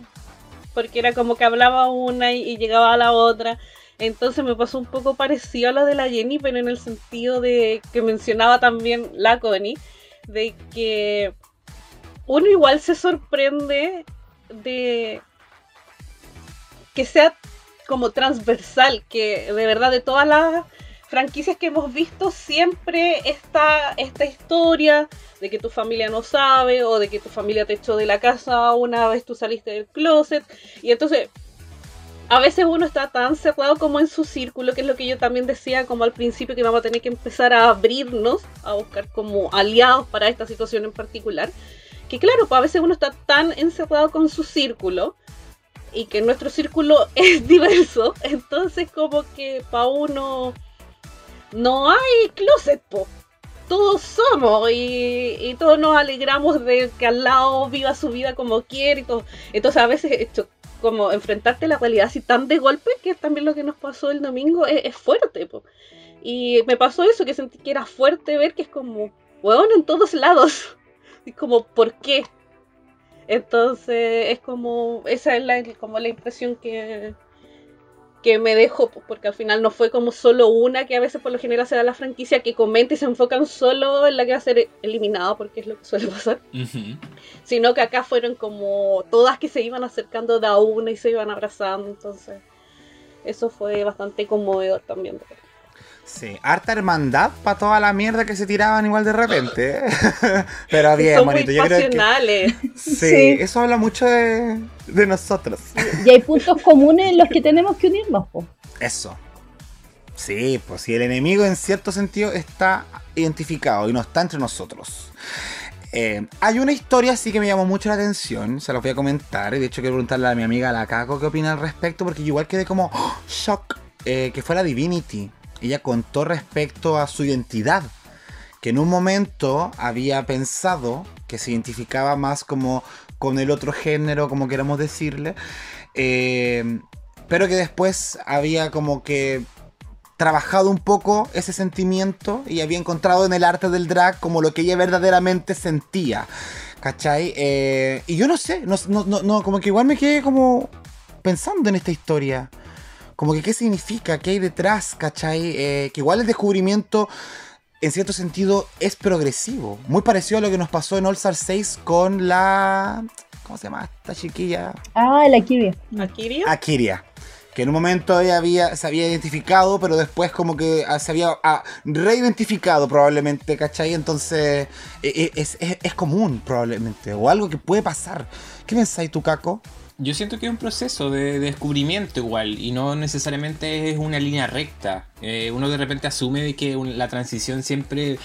Porque era como que hablaba una y, y llegaba a la otra. Entonces me pasó un poco parecido a lo de la Jenny, pero en el sentido de que mencionaba también la Connie, de que uno igual se sorprende de que sea como transversal, que de verdad de todas las franquicias que hemos visto siempre está esta historia de que tu familia no sabe o de que tu familia te echó de la casa una vez tú saliste del closet. Y entonces a veces uno está tan cerrado como en su círculo, que es lo que yo también decía como al principio que vamos a tener que empezar a abrirnos, a buscar como aliados para esta situación en particular, que claro, pues a veces uno está tan encerrado con su círculo y que nuestro círculo es diverso, entonces como que para uno no hay closet, po. Todos somos y, todos nos alegramos de que al lado viva su vida como quiere y todo. Entonces a veces esto, como enfrentarte a la realidad así tan de golpe, que es también lo que nos pasó el domingo, es, es fuerte. po. Y me pasó eso, que sentí que era fuerte ver que es como, bueno, en todos lados. Y como, ¿por qué? Entonces es como, esa es la, como la impresión que, que me dejó, pues, porque al final no fue como solo una, que a veces por lo general se da la franquicia que comenta y se enfocan solo en la que va a ser eliminada, porque es lo que suele pasar, sino que acá fueron como todas que se iban acercando de a una y se iban abrazando, entonces eso fue bastante conmovedor también. Sí, harta hermandad para toda la mierda que se tiraban igual de repente. ¿eh? Pero bien, Son muy bonito. Yo creo que pasionales. sí, Sí. eso habla mucho de, de nosotros. Y hay puntos comunes en los que tenemos que unirnos. po. Eso. Sí, pues si el enemigo en cierto sentido está identificado y no está entre nosotros. Eh, hay una historia sí que me llamó mucho la atención, se la voy a comentar, y de hecho quiero preguntarle a mi amiga la Caco qué opina al respecto, porque yo igual quedé como ¡oh! shock, eh, que fue la Divinity. Ella contó respecto a su identidad, que en un momento había pensado que se identificaba más como con el otro género, como queramos decirle, eh, pero que después había como que trabajado un poco ese sentimiento y había encontrado en el arte del drag como lo que ella verdaderamente sentía. ¿Cachai? Eh, y yo no sé, no, no, no, como que igual me quedé como pensando en esta historia. Como que qué significa, qué hay detrás, ¿cachai? Eh, que igual el descubrimiento en cierto sentido es progresivo. Muy parecido a lo que nos pasó en All Star 6 con la... ¿Cómo se llama esta chiquilla? Ah, la Kiria. Akiria. Akiria. Que en un momento ella había, se había identificado, pero después como que ah, se había ah, reidentificado probablemente, ¿cachai? Entonces eh, eh, es, es- es común probablemente, o algo que puede pasar. ¿Qué pensáis tú, Caco? Yo siento que es un proceso de descubrimiento igual y no necesariamente es una línea recta. Eh, uno de repente asume que un- la transición siempre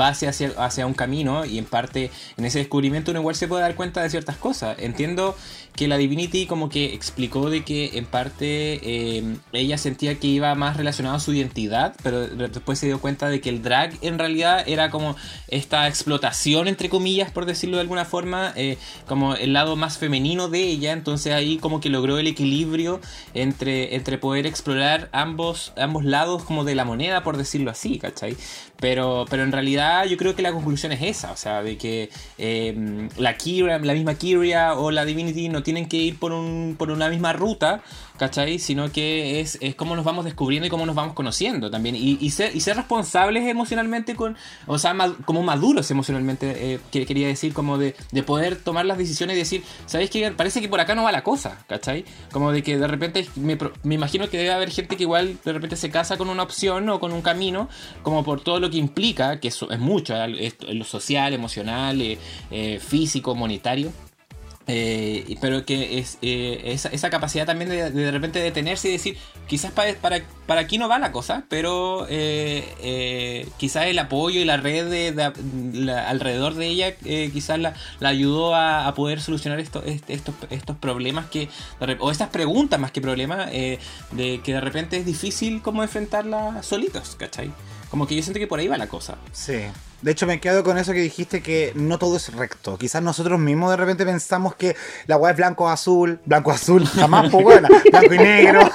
va hacia, hacia un camino y en parte en ese descubrimiento uno igual se puede dar cuenta de ciertas cosas. Entiendo que la Divinity como que explicó de que en parte eh, ella sentía que iba más relacionado a su identidad, pero después se dio cuenta de que el drag en realidad era como esta explotación entre comillas por decirlo de alguna forma, eh, como el lado más femenino de ella, entonces ahí como que logró el equilibrio entre, entre poder explorar ambos, ambos lados como de la moneda por decirlo así, ¿cachai? Pero, pero en realidad yo creo que la conclusión es esa, o sea, de que eh, la Kira, la misma Kyria o la Divinity no tienen que ir por, un, por una misma ruta, ¿cachai? Sino que es, es cómo nos vamos descubriendo y cómo nos vamos conociendo también. Y, y ser, y ser responsables emocionalmente con, o sea, como maduros emocionalmente, eh, que quería decir, como de, de poder tomar las decisiones y decir, ¿sabéis qué? Parece que por acá no va la cosa, ¿cachai? Como de que de repente me, imagino que debe haber gente que igual de repente se casa con una opción o con un camino, como por todo lo que implica, que eso es mucho, es lo social, emocional, eh, eh, físico, monetario. Eh, pero que eh, esa, esa capacidad también de, de repente detenerse y decir, quizás para, para, para aquí no va la cosa, pero eh, quizás el apoyo y la red la- alrededor de ella quizás la, ayudó a, poder solucionar esto- estos, estos problemas que, o estas preguntas más que problemas, de que de repente es difícil como enfrentarlas solitos, ¿cachai? Como que yo siento que por ahí va la cosa. Sí. De hecho, me quedo con eso que dijiste que no todo es recto. Quizás nosotros mismos de repente pensamos que la weá es blanco azul. Blanco azul, jamás, pues buena. Blanco y negro.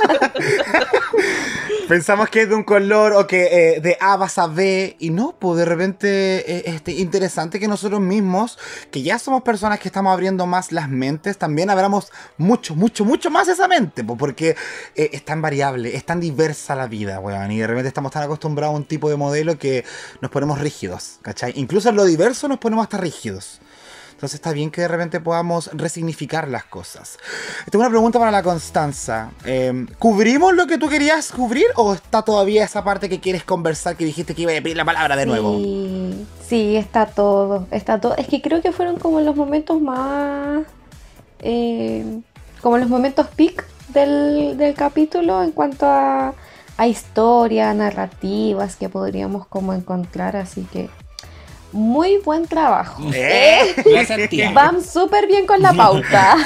Pensamos que es de un color o que eh, de A vas a B. Y no, pues de repente eh, este, interesante que nosotros mismos, que ya somos personas que estamos abriendo más las mentes, también abramos mucho, mucho, mucho más esa mente. pues, porque eh, es tan variable, es tan diversa la vida, weón. Y de repente estamos tan acostumbrados a un tipo de modelo que nos ponemos rígidos, ¿cachai? Incluso en lo diverso nos ponemos hasta rígidos. Entonces está bien que de repente podamos resignificar las cosas. Tengo una pregunta para la Constanza. Eh, ¿Cubrimos lo que tú querías cubrir o está todavía esa parte que quieres conversar que dijiste que iba a pedir la palabra de nuevo? Sí, sí, está todo, está todo. Es que creo que fueron como los momentos más, eh, como los momentos peak del, del capítulo en cuanto a, a historia, narrativas que podríamos como encontrar, así que muy buen trabajo. ¿Eh? Tía. Van súper bien con la pauta.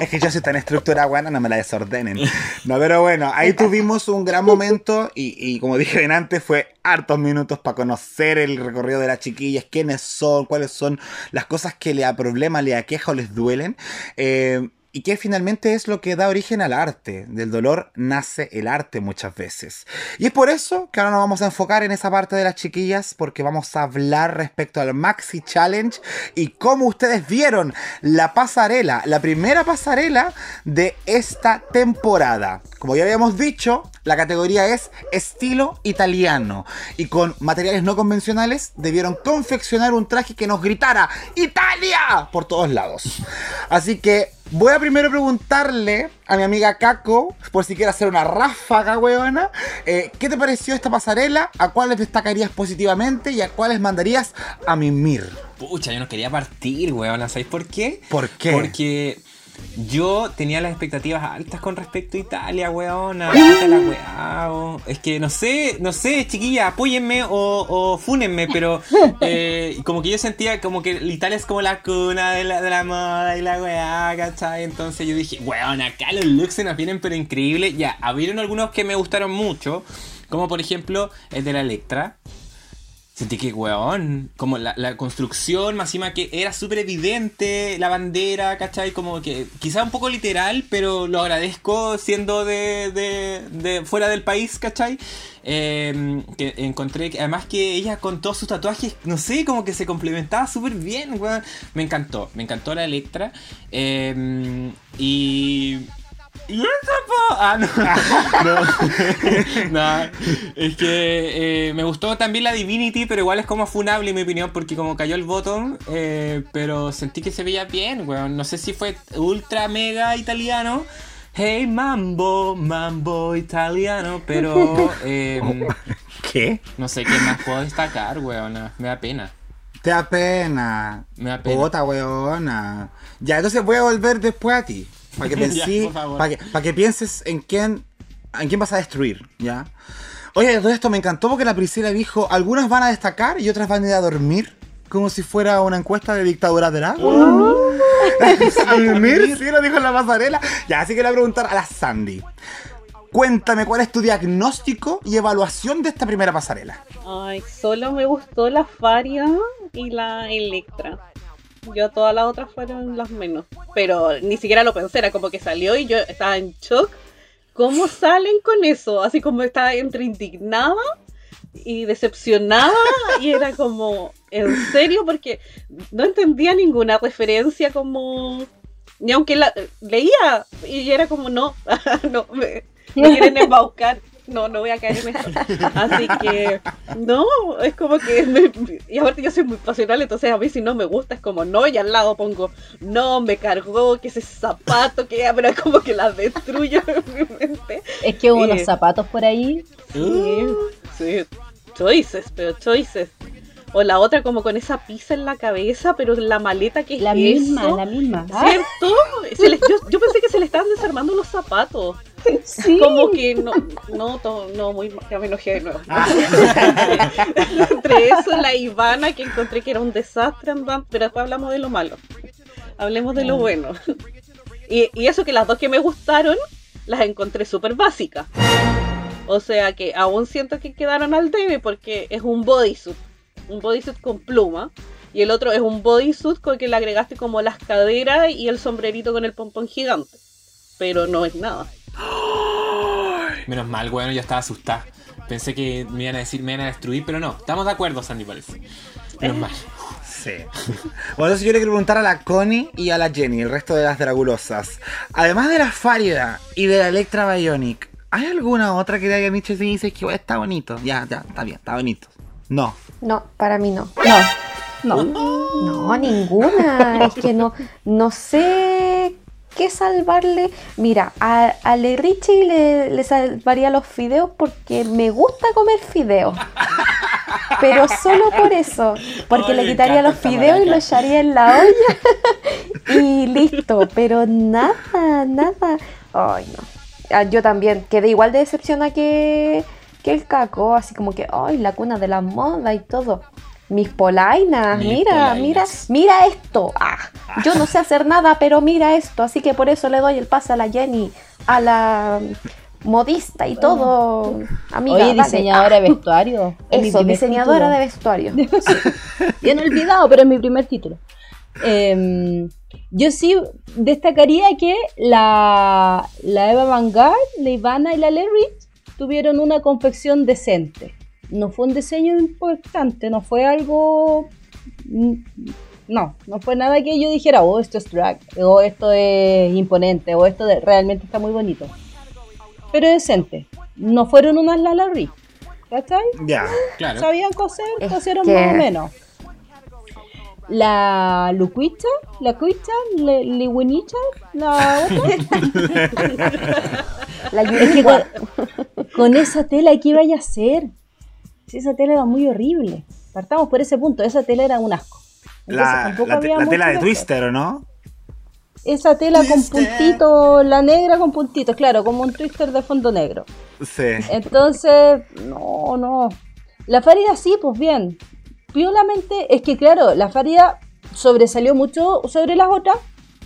Es que yo soy tan estructurada, buena, no me la desordenen. No, pero bueno, ahí tuvimos un gran momento y, y como dije bien antes, fue hartos minutos para conocer el recorrido de las chiquillas, quiénes son, cuáles son las cosas que le a problema, le aqueja o les duelen. Eh, y que finalmente es lo que da origen al arte. Del dolor nace el arte muchas veces. Y es por eso que ahora nos vamos a enfocar en esa parte de las chiquillas, porque vamos a hablar respecto al Maxi Challenge y cómo ustedes vieron la pasarela, la primera pasarela de esta temporada. Como ya habíamos dicho, la categoría es estilo italiano y con materiales no convencionales debieron confeccionar un traje que nos gritara ¡Italia! por todos lados. Así que voy a primero preguntarle a mi amiga Kako, por si quiere hacer una ráfaga, weona, eh, ¿qué te pareció esta pasarela? ¿A cuáles destacarías positivamente y a cuáles mandarías a mimir? Pucha, yo no quería partir, weón. ¿Sabéis por qué? ¿Por qué? Porque yo tenía las expectativas altas con respecto a Italia, weona. Puta la weá, o- Es que no sé, no sé, chiquilla, apóyenme o, o fúnenme, pero eh, como que yo sentía como que Italia es como la cuna de la, de la moda y la weá, ¿cachai? Entonces yo dije, weón, acá los looks se nos vienen pero increíbles. Ya, habieron algunos que me gustaron mucho, como por ejemplo el de la Electra. Sentí que, weón, como la, la construcción, más encima que era súper evidente, la bandera, ¿cachai? Como que quizá un poco literal, pero lo agradezco siendo de, de, de fuera del país, ¿cachai? Eh, que encontré, que, además que ella con todos sus tatuajes, no sé, como que se complementaba súper bien, weón. Me encantó, me encantó la Electra. Eh, y ¿Y eso, po? Ah, no. no. No, Es que eh, me gustó también la Divinity, pero igual es como funable en mi opinión, porque como cayó el bottom, eh, pero sentí que se veía bien, weón. No sé si fue ultra mega italiano. Hey, mambo, mambo italiano, pero eh, ¿Qué? no sé qué más puedo destacar, weón. Me da pena. Te da pena. Me da pena. Weona. Ya, entonces voy a volver después a ti. Para que, Ya, pensí- para que, para que pienses en quién, en quién vas a destruir, ¿ya? Oye, todo esto me encantó porque la Priscila dijo, algunas van a destacar y otras van a ir a dormir. Como si fuera una encuesta de dictadura del agua. a dormir, sí, lo dijo en la pasarela. Ya, así que le voy a preguntar a la Sandy. Cuéntame cuál es tu diagnóstico y evaluación de esta primera pasarela. Ay, solo me gustó la Faria y la Electra. Yo todas las otras fueron las menos. Pero ni siquiera lo pensé, era como que salió y yo estaba en shock. ¿Cómo salen con eso? Así como estaba entre indignada y decepcionada y era como, ¿en serio? Porque no entendía ninguna referencia como... Ni aunque la leía y era como, no, no, me, quieren embaucar. No, no voy a caer en eso. Así que, no, es como que. me- y aparte, yo soy muy pasional, entonces a mí si no me gusta es como no, y al lado pongo no, me cargó, que ese zapato, que pero es como que la destruyo en mi mente. Es que hubo Eh. unos zapatos por ahí. Sí, sí, choices, pero choices. O la otra como con esa pizza en la cabeza, pero la maleta que es La misma, eso. la misma. Ah, ¿Cierto? Se les- yo, yo pensé que se le estaban desarmando los zapatos. Sí. Como que no, no, to- no, muy mal, ya me enojé de nuevo. Ah. Entre eso, la Ivana, que encontré que era un desastre, pero después hablamos de lo malo. Hablemos de lo bueno. Y, y eso que las dos que me gustaron, las encontré súper básicas. O sea que aún siento que quedaron al debe porque es un bodysuit. Un bodysuit con pluma. Y el otro es un bodysuit con que le agregaste como las caderas y el sombrerito con el pompón gigante. Pero no es nada. Menos mal, weón, yo estaba asustada. Pensé que me iban a decir, me iban a destruir, pero no. Estamos de acuerdo, Sandy, parece. Menos mal. Sí. Bueno, entonces yo le quiero preguntar a la Connie y a la Jenny, el resto de las dragulosas. Además de la Farida y de la Electra Bionic, ¿hay alguna otra que te haya dicho y dices que "Bueno, está bonito? Ya, ya, está bien, está bonito. No. No, para mí no. No, no. No, ninguna. es que no, no sé qué salvarle. Mira, a, a Le Richie le, le salvaría los fideos porque me gusta comer fideos. Pero solo por eso. Porque le quitaría los fideos y los echaría en la olla. y listo. Pero nada, nada. Ay, no. Ah, Yo también quedé igual de decepcionada que, que el caco. Así como que, ay, la cuna de la moda y todo. Mis polainas, Mis mira, polainas. mira, mira esto. Ah, yo no sé hacer nada, pero mira esto. Así que por eso le doy el pase a la Jenny, a la modista y todo. Amiga, Oye, diseñadora Ah, de vestuario. Es mi Eso, diseñadora título. de vestuario. Bien olvidado, pero es mi primer título. Em, yo sí destacaría que la, la Eva Vanguard, la Ivana y la Larry tuvieron una confección decente. No fue un diseño importante, no fue algo. No, no fue nada que yo dijera, oh, esto es drag, o esto es imponente, o esto de- realmente está muy bonito. Pero decente. No fueron unas la Larry. ¿Cachai? Ya. Claro. sabían coser, Es cosieron que- más o menos. La Luquicha, la Cuicha, la Liwinicha, la otra. La Es que Yuriwa. con, con esa tela, ¿qué vaya a hacer? Si esa tela era muy horrible. Partamos por ese punto, esa tela era un asco. Entonces, La, la te- la tela de. Twister, ¿o no? Esa tela con puntitos, la negra con puntitos, claro, como un twister de fondo negro. Sí. Entonces, no, no. La Farida sí, pues bien. Piolamente, es que claro, la Farida sobresalió mucho sobre las otras,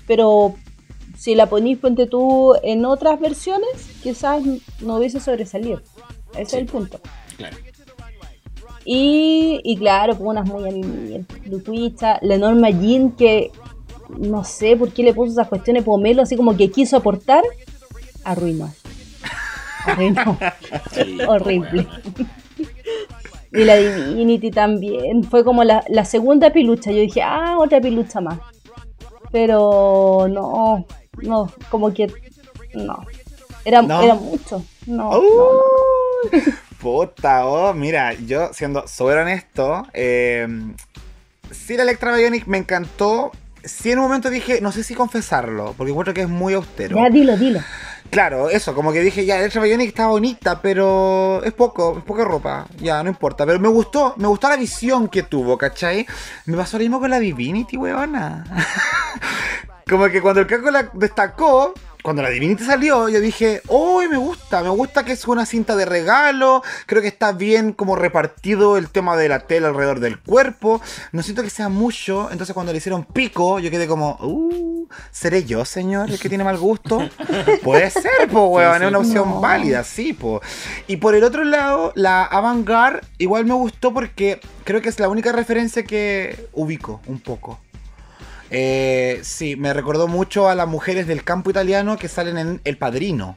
pero si la ponís ponte tú en otras versiones, quizás no hubiese sobresalido. Ese es el punto. Claro. Y, y claro, pues unas muy a mí, Luquicha, la Norma Jean que no sé por qué le puso esas cuestiones pomelo, así como que quiso aportar, arruinó. Arruinó. Horrible. Y la Divinity también. Fue como la, la segunda pilucha. Yo dije, ah, otra pilucha más. Pero no, no, como que no. Era, ¿No? era mucho. No, Uh, no, no. Puta, oh, mira, yo siendo súper honesto, eh, sí la Electra Bionic me encantó. Sí en un momento dije, no sé si confesarlo, porque encuentro que es muy austero. Ya, dilo, dilo. Claro, eso, como que dije, ya, Electra Bionic está bonita, pero es poco, es poca ropa, ya, no importa. Pero me gustó, me gustó la visión que tuvo, ¿cachai? Me pasó lo mismo con la Divinity, weona. como que cuando el Caco la destacó, cuando la Divinity salió, yo dije, ¡oh, me gusta! Me gusta que es una cinta de regalo, creo que está bien como repartido el tema de la tela alrededor del cuerpo, no siento que sea mucho, entonces cuando le hicieron pico, yo quedé como, ¡uh! ¿Seré yo, señor, el que tiene mal gusto? Puede ser, po, weón, es una opción válida, sí, po. Y por el otro lado, la Avantgarde igual me gustó porque creo que es la única referencia que ubico un poco. Eh, sí, me recordó mucho a las mujeres del campo italiano que salen en El Padrino.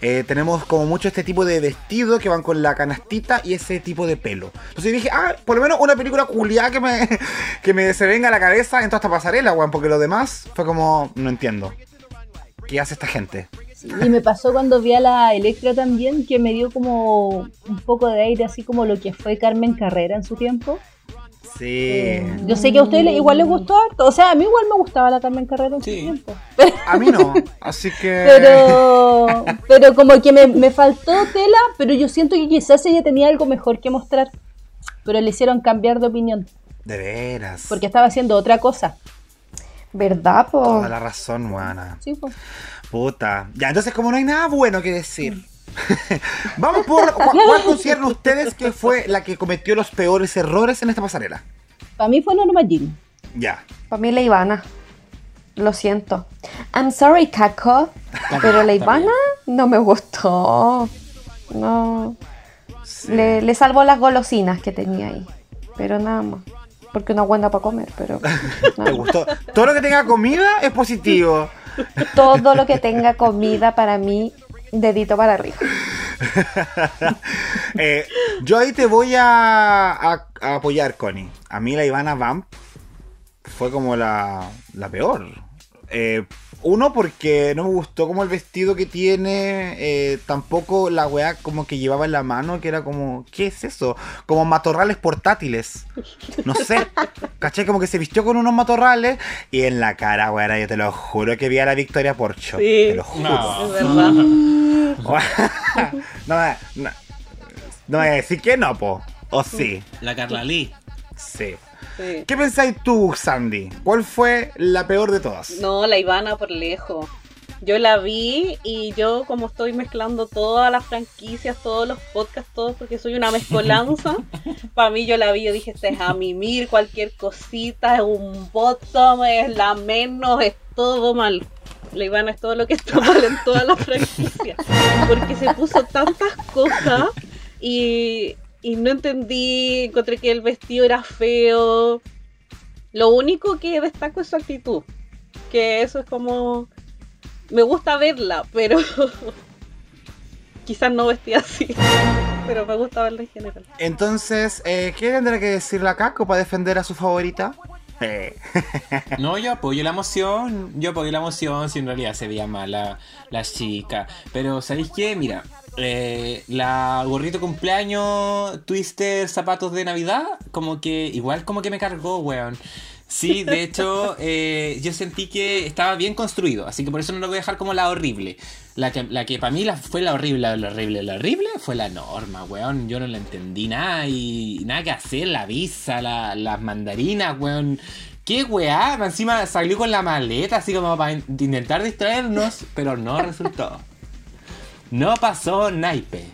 Eh, tenemos como mucho este tipo de vestido que van con la canastita y ese tipo de pelo. Entonces dije, ah, por lo menos una película culiada que me, que me se venga a la cabeza en toda esta pasarela, weón, porque lo demás fue como, no entiendo. ¿Qué hace esta gente? Y me pasó cuando vi a la Electra también, que me dio como un poco de aire, así como lo que fue Carmen Carrera en su tiempo. Sí. Yo sé que a ustedes le- igual les gustó harto. O sea, a mí igual me gustaba la Carmen Carrera en Sí. su tiempo. A mí no. Así que. Pero, pero como que me, me faltó tela, pero yo siento que quizás ella tenía algo mejor que mostrar. Pero le hicieron cambiar de opinión, De veras. porque estaba haciendo otra cosa. ¿Verdad, po? Toda la razón, Juana. Sí, pues. Puta. Ya, entonces como no hay nada bueno que decir. Vamos por. ¿cu- ¿Cuál consideran ustedes que fue la que cometió los peores errores en esta pasarela? Para mí fue Norma Jean. Ya. Para mí la Ivana. Lo siento. I'm sorry, Caco. Pero la Ivana no me gustó. No. Sí. Le, le salvo las golosinas que tenía ahí. Pero nada más. Porque una buena para comer, pero. más. gustó. Todo lo que tenga comida es positivo. Todo lo que tenga comida para mí, dedito para arriba. Eh, yo ahí te voy a, apoyar, Connie. A mí la Ivana Vamp fue como la, la peor. Eh, uno, porque no me gustó como el vestido que tiene. eh, tampoco la weá como que llevaba en la mano, que era como, ¿qué es eso? Como matorrales portátiles. No sé. ¿Cachai? Como que se vistió con unos matorrales y en la cara, weá, yo te lo juro que vi a la Victoria Porcho. Sí. Te lo juro. No. Es verdad. no, me- no, no me voy a decir que no, po. O sí, La Carla Lee. sí. Sí. ¿Qué pensáis tú, Sandy? ¿Cuál fue la peor de todas? No, la Ivana por lejos. Yo la vi y yo como estoy mezclando todas las franquicias, todos los podcasts, todos porque soy una mezcolanza, para mí yo la vi, yo dije, este es a mimir, cualquier cosita, es un bottom, es la menos, es todo mal. La Ivana es todo lo que está mal en todas las franquicias. Porque se puso tantas cosas y, y no entendí, encontré que el vestido era feo. Lo único que destaco es su actitud. Que eso es como... Me gusta verla, pero quizás no vestía así. Pero me gusta verla en general. Entonces, eh, ¿qué tendrá que decir la Caco para defender a su favorita? Eh, No, yo apoyo la emoción. Yo apoyo la emoción si en realidad se veía mal la, la chica. Pero, ¿sabéis qué? Mira, eh, la gorrito cumpleaños, twister, zapatos de Navidad, como que igual como que me cargó, weón. Sí, de hecho, eh, yo sentí que estaba bien construido, así que por eso no lo voy a dejar como la horrible. La que, la que para mí la, fue la horrible, la horrible, la horrible fue la norma, weón. Yo no la entendí nada y nada que hacer, la visa, la- las mandarinas, weón. ¿Qué weá? Encima salió con la maleta así como para in- intentar distraernos, pero no resultó. No pasó naipe.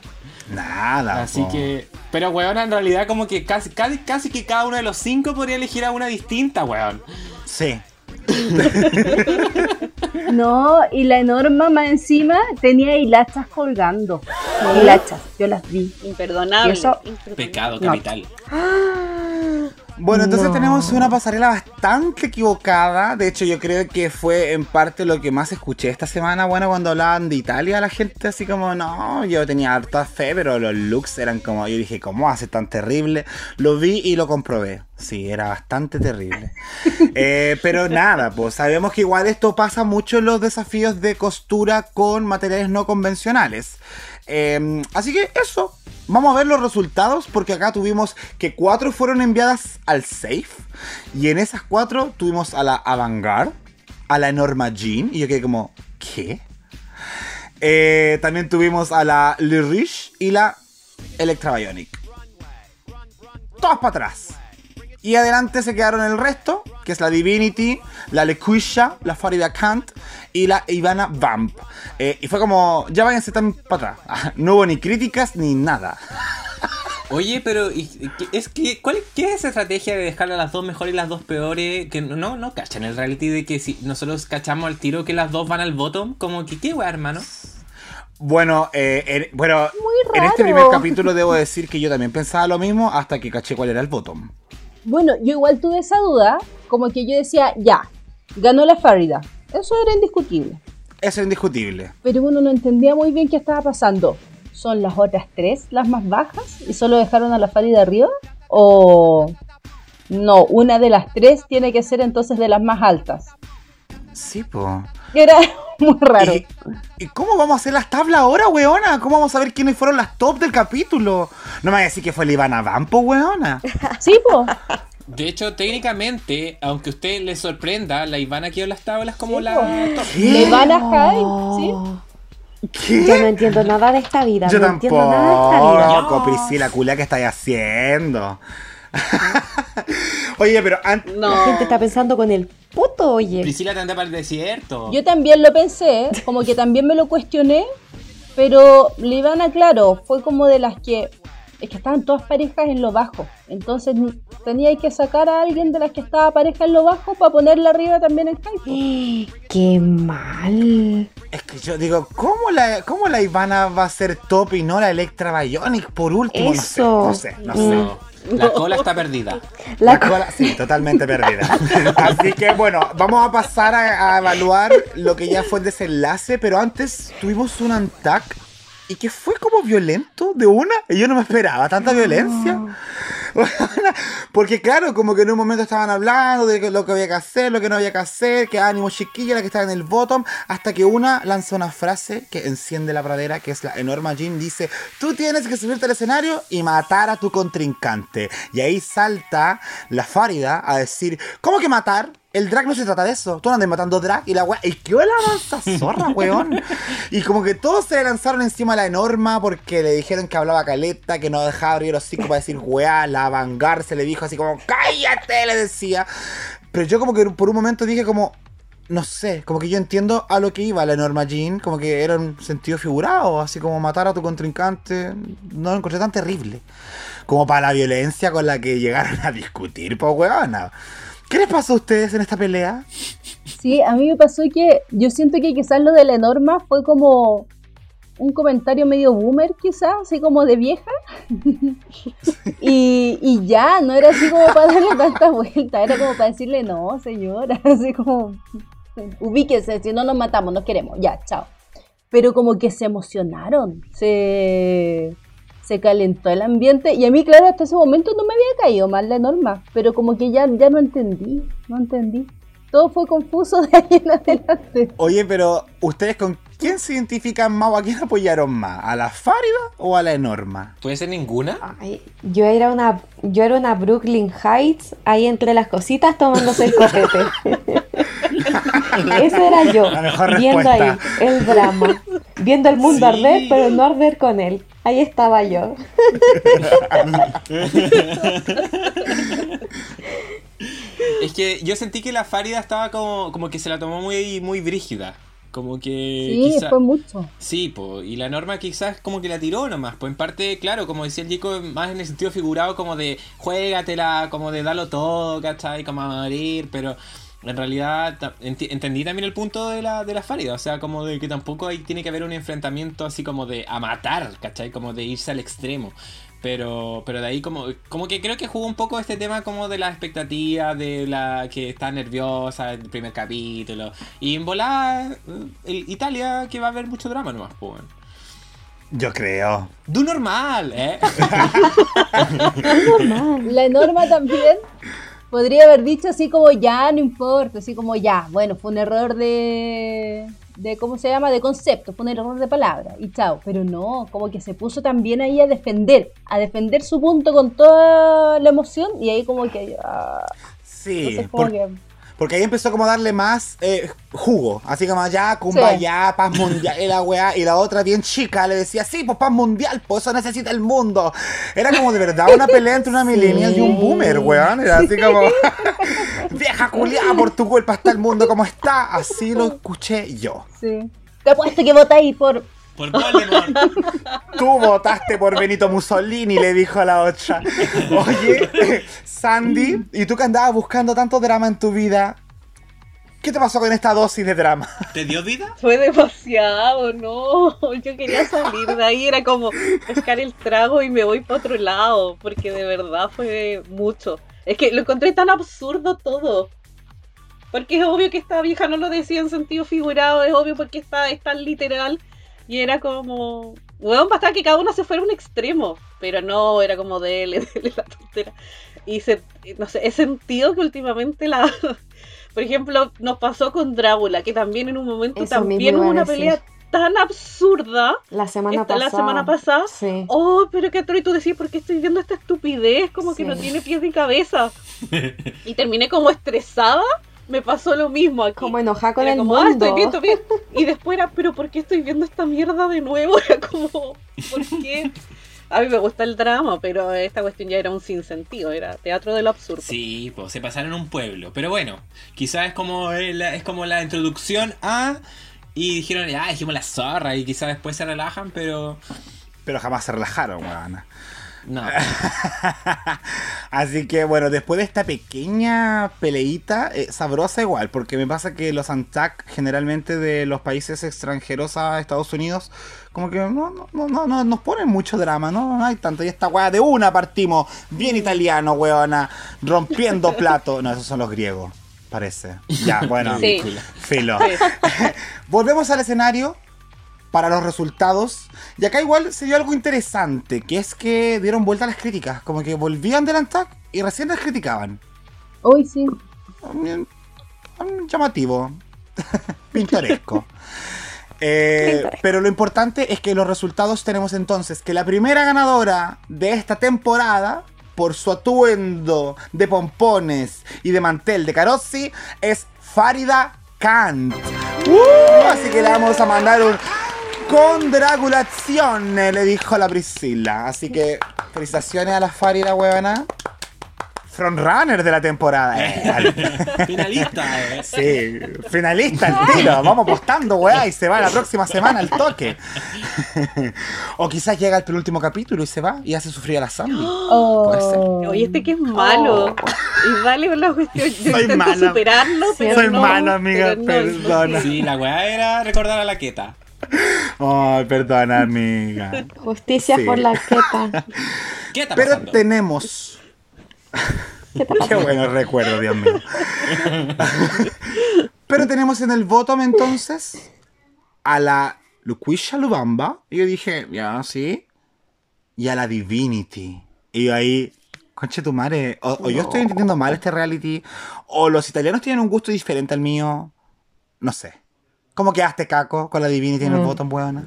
nada. Así po. que. Pero weón, en realidad como que casi, casi, casi que cada uno de los cinco podría elegir a una distinta, weón. Sí. No, y la Norma más encima tenía hilachas colgando. Hilachas, yo las vi. Imperdonable. Y eso-. Pecado No. Bueno, entonces No. tenemos una pasarela bastante equivocada. De hecho, yo creo que fue en parte lo que más escuché esta semana. Bueno, cuando hablaban de Italia, la gente así como, no, yo tenía harta fe, pero los looks eran como, yo dije, ¿cómo hace tan terrible? Lo vi y lo comprobé. Sí, era bastante terrible. Eh, pero nada, pues sabemos que igual esto pasa mucho en los desafíos de costura con materiales no convencionales. Eh, así que eso, vamos a ver los resultados porque acá tuvimos que cuatro fueron enviadas al safe y en esas cuatro tuvimos a la Avantgarde, a la Norma Jean y yo quedé como, ¿qué? Eh, también tuvimos a la Le Riche y la Electra Bionic. Todas para atrás. Y adelante se quedaron el resto, que es la Divinity, la Lequisha, la Farida Kant y la Ivana Vamp. Eh, y fue como, ya váyanse también para atrás. No hubo ni críticas ni nada. Oye, pero ¿y- y qué- es que, ¿cuál, ¿qué es esa estrategia de dejar a las dos mejores y las dos peores? Que no, no, no cachan el reality de que si nosotros cachamos al tiro que las dos van al bottom, como que qué weá, hermano. Bueno, eh, en, bueno en este primer capítulo debo decir que yo también pensaba lo mismo hasta que caché cuál era el bottom. Bueno, yo igual tuve esa duda, como que yo decía, ya, ganó la Farida. Eso era indiscutible. Eso es indiscutible. Pero uno no entendía muy bien qué estaba pasando. ¿Son las otras tres las más bajas y solo dejaron a la Farida arriba? ¿O no, una de las tres tiene que ser entonces de las más altas? Sí, po. Era muy raro. ¿Y, y cómo vamos a hacer las tablas ahora, weona? ¿Cómo vamos a ver quiénes fueron las top del capítulo? No me vayas a decir que fue la Ivana Vampo, weona. Sí, po. De hecho, técnicamente, aunque a usted le sorprenda, la Ivana quedó en las tablas como Sí, la top. Le van a Hyde, ¿sí? ¿Qué? Yo no entiendo nada de esta vida. Yo no entiendo nada de esta vida. tampoco, Priscila, culia, ¿qué estáis haciendo? Oye, pero antes... La gente está pensando con el puto, oye. Priscila te anda para el desierto. Yo también lo pensé, como que también me lo cuestioné, pero Livana, claro, fue como de las que. Es que estaban todas parejas en lo bajo. Entonces tenía que sacar a alguien de las que estaba pareja en lo bajo para ponerla arriba también en hype. Qué mal. Es que yo digo, ¿cómo la, ¿cómo la Ivana va a ser top y no la Electra Bionic por último? Eso. No sé, no sé, no sé. No, la cola está perdida. La La cola- sí, totalmente perdida. Así que bueno, vamos a pasar a, a evaluar lo que ya fue el desenlace, pero antes tuvimos un antac y que fue como violento de una. Y yo no me esperaba tanta violencia. Porque claro, como que en un momento estaban hablando de lo que había que hacer, lo que no había que hacer, que ánimo chiquilla, la que estaba en el bottom, hasta que una lanza una frase que enciende la pradera, que es la enorme Jean, dice, tú tienes que subirte al escenario y matar a tu contrincante. Y ahí salta la Fárida a decir, ¿cómo que matar? El drag no se trata de eso. Tú andas matando drag y la weá. ¿Y qué la lanza zorra, weón? Y como que todos se le lanzaron encima a la enorma porque le dijeron que hablaba caleta, que no dejaba abrir los hocico para decir weá. La vanguard se le dijo así como, ¡cállate! Le decía. Pero yo como que por un momento dije como, no sé, como que yo entiendo a lo que iba la Norma Jean, como que era un sentido figurado, así como matar a tu contrincante, no lo encontré tan terrible. Como para la violencia con la que llegaron a discutir, pues weona. ¿Qué les pasó a ustedes en esta pelea? Sí, a mí me pasó que yo siento que quizás lo de la norma fue como un comentario medio boomer, quizás, así como de vieja. y, y ya, no era así como para darle tanta vuelta, era como para decirle, no, señora, así como, ubíquese, si no nos matamos, nos queremos, ya, chao. Pero como que se emocionaron, se, se calentó el ambiente y a mí, claro, hasta ese momento no me había caído mal la norma, pero como que ya, ya no entendí, no entendí. Todo fue confuso de ahí en adelante. Oye, pero ¿ustedes con quién se identifican más o a quién apoyaron más? ¿A la Fárida o a la Enorma? ¿Puede ser ninguna? Ay, yo era una yo era una Brooklyn Heights ahí entre las cositas tomándose el copete. Ese era yo, La mejor viendo ahí el drama, viendo el mundo Sí. arder, pero no arder con él. Ahí estaba yo. Es que yo sentí que la Farida estaba como, como que se la tomó muy, muy brígida. Como que. Sí, quizá- fue mucho. Sí, po, y la norma quizás como que la tiró nomás. Pues en parte, claro, como decía el chico, más en el sentido figurado, como de juégatela, como de darlo todo, ¿cachai? Como a morir, pero en realidad entendí también el punto de la, de la Farida. O sea, como de que tampoco ahí tiene que haber un enfrentamiento así como de a matar, ¿cachai? Como de irse al extremo. Pero, pero de ahí como, como que creo que jugó un poco este tema como de la expectativa, de la que está nerviosa en el primer capítulo. Y en volar, Italia que va a haber mucho drama nomás, pues. Yo creo. Du normal, ¿eh? La norma también podría haber dicho así como ya, no importa, así como ya, bueno, fue un error de, de ¿cómo se llama? De concepto, un error de palabra y chao, pero no, como que se puso también ahí a defender, a defender su punto con toda la emoción y ahí como que... ah, Sí, entonces como por- que... porque ahí empezó como a darle más eh, jugo. Así como ya, cumba, Sí. ya, paz mundial, y la weá. Y la otra bien chica le decía, sí, pues paz mundial, pues eso necesita el mundo. Era como de verdad una pelea entre una millennial y un boomer, weón. Era así como, vieja culiada, por tu culpa está el mundo como está. Así lo escuché yo. Sí. Te apuesto que votáis por... Por Voldemort. Tú votaste por Benito Mussolini, le dijo a la otra. Oye, Sandy, ¿y tú que andabas buscando tanto drama en tu vida? ¿Qué te pasó con esta dosis de drama? ¿Te dio vida? Fue demasiado, no. Yo quería salir de ahí, era como pescar el trago y me voy para otro lado, porque de verdad fue mucho. Es que lo encontré tan absurdo todo. Porque es obvio que esta vieja no lo decía en sentido figurado, es obvio porque está, es tan literal. Y era como, weón, bastaba que cada uno se fuera a un extremo. Pero no, era como dele, dele la tontera. Y se, no sé, he sentido que últimamente la, por ejemplo, nos pasó con Drácula, que también en un momento Eso también hubo una pelea tan absurda. La semana Esta- la pasada. semana pasada. Sí. Oh, pero que y tú decís, ¿por qué estoy viendo esta estupidez? Como que Sí. no tiene pies ni cabeza. y terminé como estresada. Me pasó lo mismo aquí. Como enojada con Era el como, ah, mundo. estoy viendo bien. Y después era, pero ¿por qué estoy viendo esta mierda de nuevo? Era como, ¿por qué? A mí me gusta el drama, pero esta cuestión ya era un sinsentido, era teatro de lo absurdo. Sí, pues se pasaron un pueblo. Pero bueno, quizás es como, el- es como la introducción a... Y dijeron, ah, dijimos la zorra. Y quizás después se relajan, pero... Pero jamás se relajaron, weón. No. Así que bueno, después de esta pequeña peleita, eh, sabrosa igual, porque me pasa que los ANTAC generalmente de los países extranjeros a Estados Unidos, como que no, no, no, no, no nos ponen mucho drama, ¿no? No hay tanto. Y esta weá de una partimos, bien italiano, weona, rompiendo plato. No, esos son los griegos, parece. Ya, bueno, Sí. filo. Sí. Volvemos al escenario para los resultados. Y acá igual se dio algo interesante, que es que dieron vuelta a las críticas. Como que volvían del ANTAC y recién las criticaban. Hoy sí. Mm, Llamativo. Pintoresco. Eh, Pintoresco. pero lo importante es que los resultados tenemos entonces que la primera ganadora de esta temporada por su atuendo de pompones y de mantel de Carozzi es Farida Kant. Uh, así que le vamos a mandar un congratulazione, le dijo la Priscila. Así que felicitaciones a la Farida, huevona. Frontrunner de la temporada. Eh, Finalista, eh. Sí, finalista al tiro. Vamos apostando, weá, y se va la próxima semana al toque. o quizás llega el penúltimo capítulo y se va y hace sufrir a la Sandy. Puede ser. Oh. Oye, este que es malo. Y dale con la cuestión. Yo Soy intento mala. superarlo, pero Soy no, mala, amiga, pero no, perdona. Sí, la weá era recordar a la queta. Ay, perdona, amiga. Justicia Sí. por la queta. ¿Qué está Pero tenemos. ¿Qué Qué pasa? bueno recuerdo, Dios mío. Pero tenemos en el bottom entonces a la Luquisha Lubamba. Y yo dije, ya, sí. Y a la Divinity. Y yo ahí, conche tu madre. O, o yo estoy entendiendo mal este reality. O los italianos tienen un gusto diferente al mío. No sé. ¿Cómo quedaste, Caco, con la Divinity en el Mm. bottom, weona?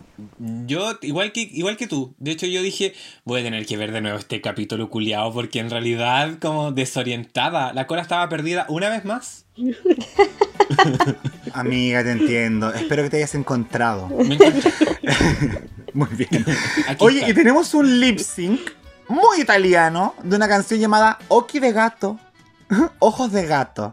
Yo, igual que, igual que tú, de hecho yo dije, voy a tener que ver de nuevo este capítulo culiado porque en realidad como desorientada, la cola estaba perdida una vez más. Amiga, te entiendo. Espero que te hayas encontrado. Me encontré. Muy bien. Aquí Oye, está. y tenemos un lip sync muy italiano de una canción llamada Occhi de gato. Ojos de gato.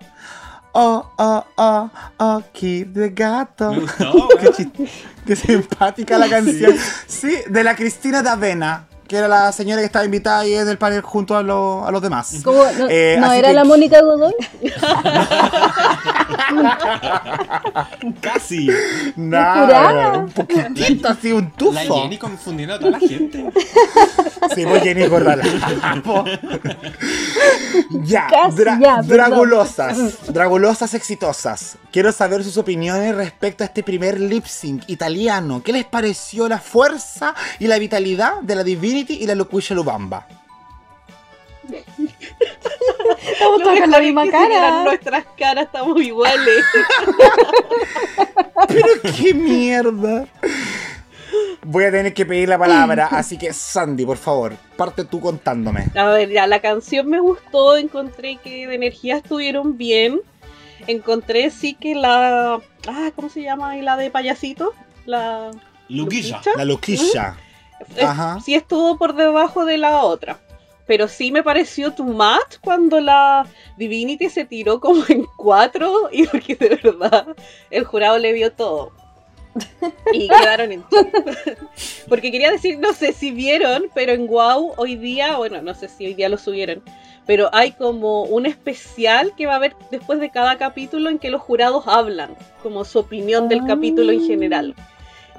Oh, oh, oh, occhi de gato. Me gustó, Qué, chis- qué simpática la canción. Sí, de la Cristina D'Avena. Que era la señora que estaba invitada ahí en el panel junto a, lo- a los demás. ¿Cómo? ¿No, Eh, no era que- la Mónica Godoy? Casi. Nada, un poquitito así, un La tufo. Jenny confundiendo a toda la gente. Sí, pues Jenny Gordala. ya, Casi, dra- ya, dragulosas, dragulosas exitosas. Quiero saber sus opiniones respecto a este primer lip sync italiano. ¿Qué les pareció la fuerza y la vitalidad de la Y la Locuisha Lubamba? Estamos Lo todos con la es misma si cara. nuestras caras estamos iguales. Pero qué mierda. Voy a tener que pedir la palabra, así que Sandy, por favor, parte tú contándome. A ver, ya, la canción me gustó, encontré que de energía estuvieron bien. Encontré sí que la... Ah, ¿cómo se llama? ¿Y la de payasito? La... Luquilla. La Loquisha. Eh, Ajá. sí estuvo por debajo de la otra. Pero sí me pareció too much cuando la Divinity se tiró como en cuatro y porque de verdad el jurado le vio todo. Y quedaron en. Porque quería decir, no sé si vieron, pero en Wow hoy día, bueno, no sé si hoy día lo subieron, pero hay como un especial que va a haber después de cada capítulo en que los jurados hablan, como su opinión del capítulo en general.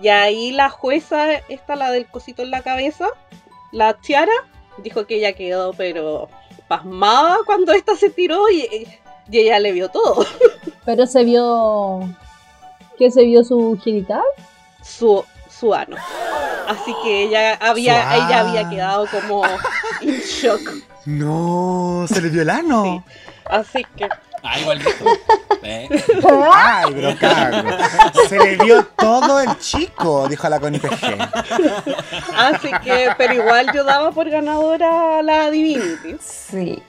Y ahí la jueza, esta, la del cosito en la cabeza, la Tiara, dijo que ella quedó, pero pasmada cuando esta se tiró y, y ella le vio todo. Pero se vio. ¿Qué se vio su genital? Su, su ano. Así que ella había, Su ella había quedado como en shock. No, se le dio el ano. Así que Ah, igual dijo. Eh, Ay, pero cago. Se le dio todo el chico, dijo la Connie PG. Así que, pero igual yo daba por ganadora a la Divinity. Sí.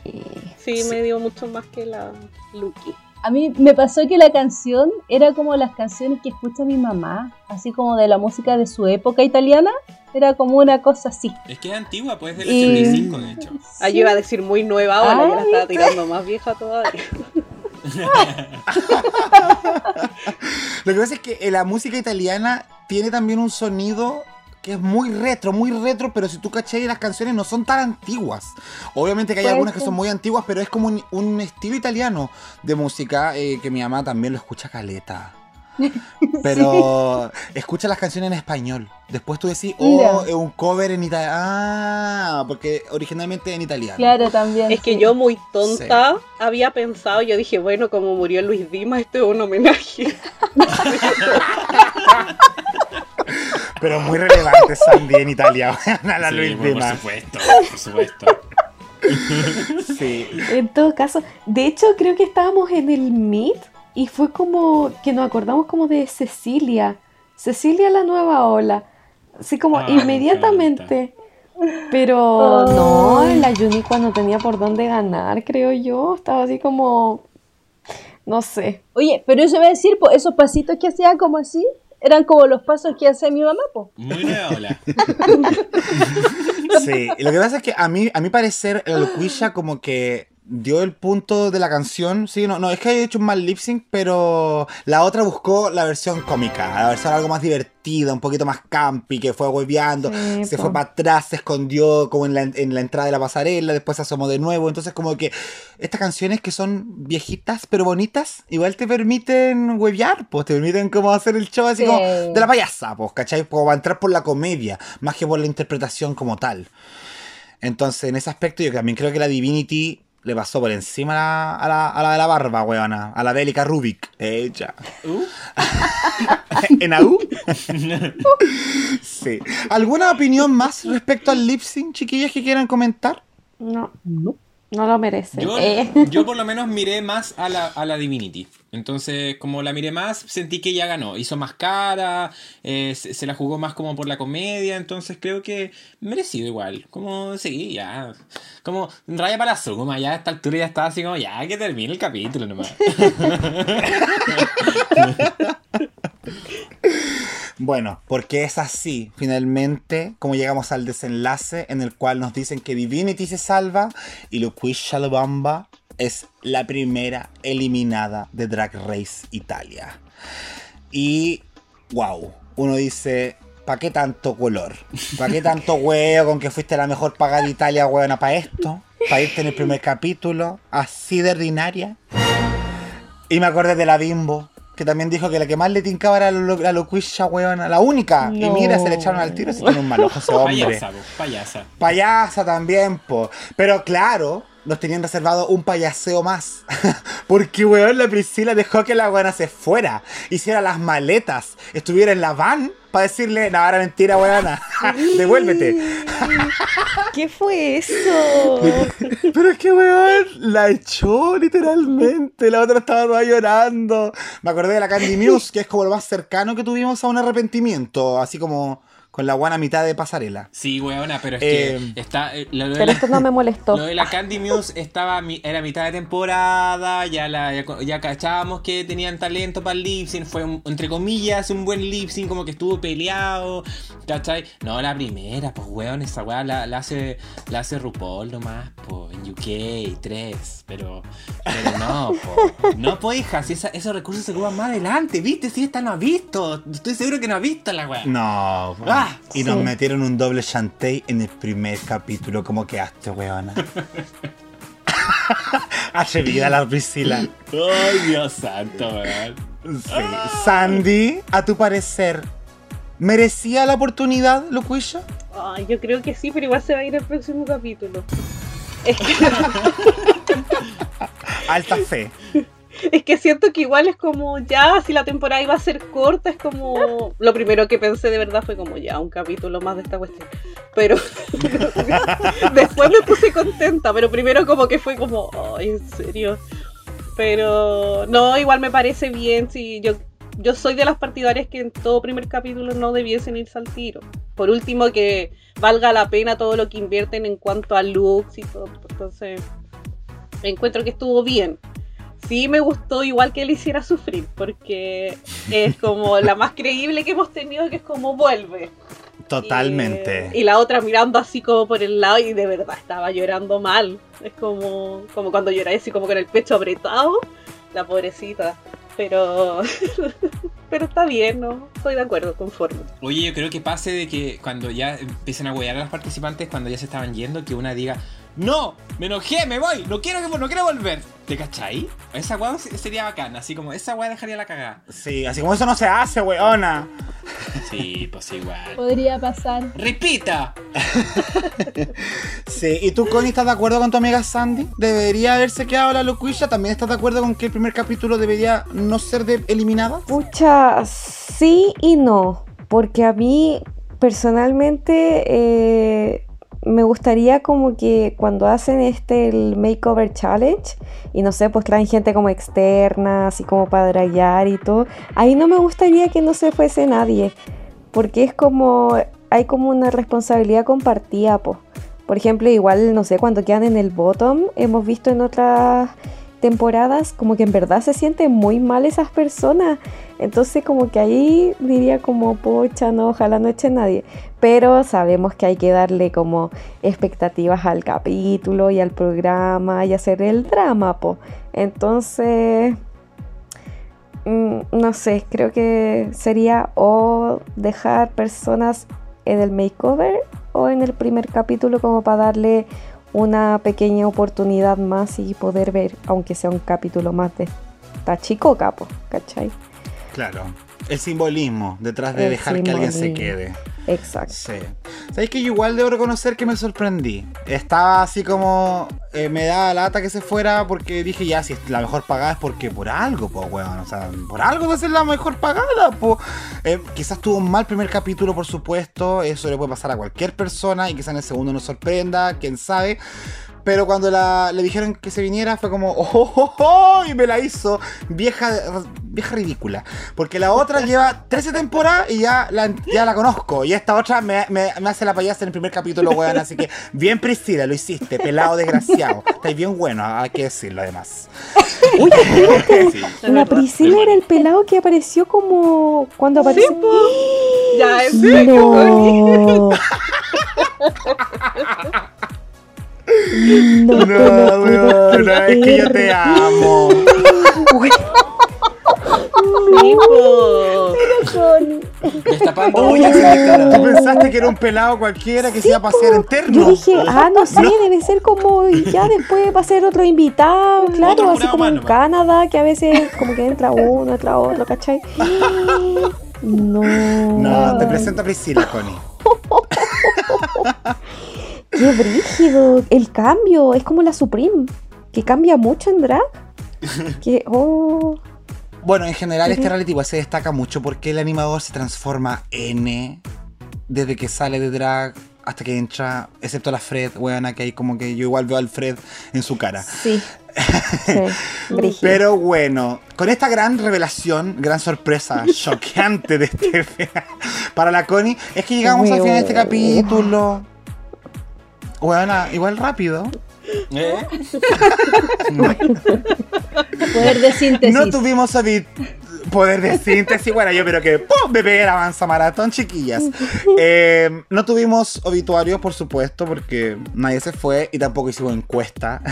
Sí, me dio mucho más que la Lucky. A mí me pasó que la canción era como las canciones que escucha mi mamá, así como de la música de su época italiana. Era como una cosa así. es que es antigua, pues del Y- 85, de hecho. Ah, yo iba a decir muy nueva ahora, yo la estaba tirando más vieja todavía. Lo que pasa es que eh, la música italiana tiene también un sonido que es muy retro, muy retro, pero si tú cachai, las canciones no son tan antiguas. Obviamente que hay algunas que son muy antiguas, pero es como un, un estilo italiano de música eh, que mi mamá también lo escucha caleta. Pero escucha las canciones en español. Después tú decís, oh, es un cover en italiano. Ah, porque originalmente en italiano. Claro, también. Es que sí. yo muy tonta había pensado, yo dije, bueno, como murió Luis Dimas, esto es un homenaje. Pero muy relevante Sandy en Italia. a la Sí, Luis por Dimas. supuesto, por supuesto. Sí. En todo caso, de hecho creo que estábamos en el Meet y fue como que nos acordamos como de Cecilia. Cecilia la nueva ola. Así como Ah, me inmediatamente. Pero Oh. no, la Yuniqua no tenía por dónde ganar, creo yo. Estaba así como. No sé. Oye, pero eso iba a decir, pues esos pasitos que hacía como así, eran como los pasos que hace mi mamá, pues. Muy nueva ola. Sí, y lo que pasa es que a mí, a mi parecer, el Locuisha como que dio el punto de la canción. Sí, no, no, es que haya hecho un mal lip sync, pero la otra buscó la versión cómica, la versión algo más divertida, un poquito más campi, que fue hueveando, Sí, se po. fue para atrás, se escondió como en la, en la entrada de la pasarela, después se asomó de nuevo. Entonces, como que estas canciones que son viejitas pero bonitas, igual te permiten huevear, pues te permiten como hacer el show así Sí. como de la payasa, pues, ¿cachai? Como para entrar por la comedia, más que por la interpretación como tal. Entonces, en ese aspecto, yo también creo que la Divinity le pasó por encima a la, a la, a la de la barba, weona. A la Bélica Rubik. Ella. Uh, ¿En AU? sí. ¿Alguna opinión más respecto al lip sync, chiquillas, que quieran comentar? No. No lo merece. Yo, Eh. yo por lo menos miré más a la, a la Divinity. Entonces, como la miré más, sentí que ella ganó. Hizo más cara, eh, se, la jugó más como por la comedia. Entonces creo que merecido igual. Como, sí, ya. Como raya para la suma. Ya a esta altura ya estaba así como, ya que termine el capítulo nomás. Bueno, porque es así, finalmente, como llegamos al desenlace en el cual nos dicen que Divinity se salva y Luquisha Lobamba es la primera eliminada de Drag Race Italia. Y, wow, uno dice, ¿Para qué tanto color? ¿Para qué tanto huevo con que fuiste la mejor pagada de Italia, huevona, para esto? Para irte en el primer capítulo, así de ordinaria. Y me acordé de la Bimbo, que también dijo que la que más le tincaba era la, locuilla, huevona, la única. Y mira, se le echaron al tiro, se tiene un mal ojo ese hombre. Payasa, po, payasa. Payasa también, po. Pero claro, nos tenían reservado un payaseo más. Porque, weón, la Priscila dejó que la buena se fuera, hiciera las maletas, estuviera en la van para decirle, no, era mentira, weona. Devuélvete. ¿Qué fue eso? Pero es que, weón, la echó literalmente. La otra estaba toda llorando. Me acordé de la Candy Muse, que es como lo más cercano que tuvimos a un arrepentimiento. Así como con la buena mitad de pasarela. Sí, weona, pero es Eh, que está. eh, lo, de Pero la- esto no me molestó. lo de la Candy Muse estaba era mitad de temporada, ya la ya, ya cachábamos que tenían talento para el lip sync, fue un- entre comillas un buen lip sync, como que estuvo peleado, ¿cachai? No, la primera, pues weón, esa weá la, la hace la hace RuPaul nomás, pues en UK 3, pero pero no, po. no pues hija, si esa- esos recursos se ocupan más adelante, ¿viste? Si esta no ha visto, estoy seguro que no ha visto la weá. No. po. Ah, y nos sí. metieron un doble chantey en el primer capítulo. ¿Cómo quedaste, weona? Atrevida la Priscila. Ay, Dios santo, weón. Sí. Sandy, a tu parecer, ¿merecía la oportunidad, Locuilla? Ay, yo creo que sí, pero igual se va a ir el próximo capítulo. Es que, Alta fe. es que siento que igual es como ya, si la temporada iba a ser corta, es como. Lo primero que pensé de verdad fue como ya, un capítulo más de esta cuestión. Pero después me puse contenta, pero primero como que fue como, ay, en serio. Pero no, igual me parece bien si yo. Yo soy de las partidarias que en todo primer capítulo no debiesen irse al tiro. Por último, que valga la pena todo lo que invierten en cuanto a looks y todo. Entonces, encuentro que estuvo bien. Sí me gustó igual que él hiciera sufrir, porque es como la más creíble que hemos tenido, que es como vuelve. Totalmente. Y, y la otra mirando así como por el lado y de verdad estaba llorando mal. Es como, como cuando llora así como con el pecho apretado, la pobrecita. Pero, pero está bien, ¿no? Estoy de acuerdo, conforme. Oye, yo creo que pase de que cuando ya empiecen a huear a los participantes, cuando ya se estaban yendo, que una diga, no, me enojé, me voy, no quiero, que, no quiero volver. ¿Te cachai? Esa weá sería bacana, así como esa weá dejaría la cagada. Sí, así como eso no se hace, weona. Sí, pues igual. Podría pasar. ¡Repita! Sí, ¿y tú, Connie, estás de acuerdo con tu amiga Sandy? ¿Debería haberse quedado la Locuilla? ¿También estás de acuerdo con que el primer capítulo debería no ser de eliminada? Pucha, sí y no, porque a mí personalmente eh, me gustaría como que cuando hacen este el makeover challenge y no sé, pues traen gente como externa, así como para draguear y todo, ahí no me gustaría que no se fuese nadie, porque es como, hay como una responsabilidad compartida, po. Por ejemplo, igual, no sé, cuando quedan en el bottom, hemos visto en otras temporadas como que en verdad se sienten muy mal esas personas. Entonces como que ahí diría como, pocha, no, ojalá no eche nadie. Pero sabemos que hay que darle como expectativas al capítulo y al programa y hacer el drama, po. Entonces, mm, no sé, creo que sería o dejar personas en el makeover o en el primer capítulo como para darle una pequeña oportunidad más y poder ver, aunque sea un capítulo más de esta chico capo, ¿cachai? Claro. El simbolismo detrás de El dejar que alguien se quede. Exacto. Sí. ¿Sabéis que yo igual debo reconocer que me sorprendí? Estaba así como. eh, me daba lata que se fuera porque dije, ya, si es la mejor pagada es porque por algo, pues, weón. O sea, por algo va a ser la mejor pagada, pues. quizás tuvo un mal primer capítulo, por supuesto. Eso le puede pasar a cualquier persona y quizás en el segundo nos sorprenda, quién sabe. Pero cuando la, le dijeron que se viniera fue como, oh, oh, oh, oh", y me la hizo vieja, vieja ridícula. Porque la otra lleva 13 temporadas y ya la, ya la conozco. Y esta otra me, me- me hace la payasa en el primer capítulo, weón. Así que bien Priscila, lo hiciste, pelado desgraciado. Estáis bien bueno, hay que decirlo además. Uy, espérate, Sí. la Priscila era el pelado que apareció como cuando apareció. Ya, en serio. No. No, No, weón, es que yo te amo. Destapando ollas en cara. ¿Tú pensaste que era un pelado cualquiera que se iba a pasear en terno? Yo dije, ah, no sé, debe ser como ya después va a ser otro invitado, claro, Otro así jurado como en. Canadá, que a veces como que entra uno, entra otro, ¿cachai? No. No, te presento a Priscila, Connie. Qué brígido. El cambio es como la Supreme, que cambia mucho en drag. Que, oh. Bueno, en general este reality se destaca mucho porque el animador se transforma N desde que sale de drag hasta que entra, excepto la Fred, weona, que ahí como que yo igual veo al Fred en su cara. Sí. Sí, brígido. Pero bueno, con esta gran revelación, gran sorpresa choqueante de este para la Connie, es que llegamos al final de este capítulo. Weona, igual rápido. ¿Eh? Poder de síntesis. No tuvimos poder de síntesis. Bueno, yo creo que ¡pum! bebé avanza maratón, chiquillas. Eh, no tuvimos obituarios, por supuesto, porque nadie se fue y tampoco hicimos encuesta.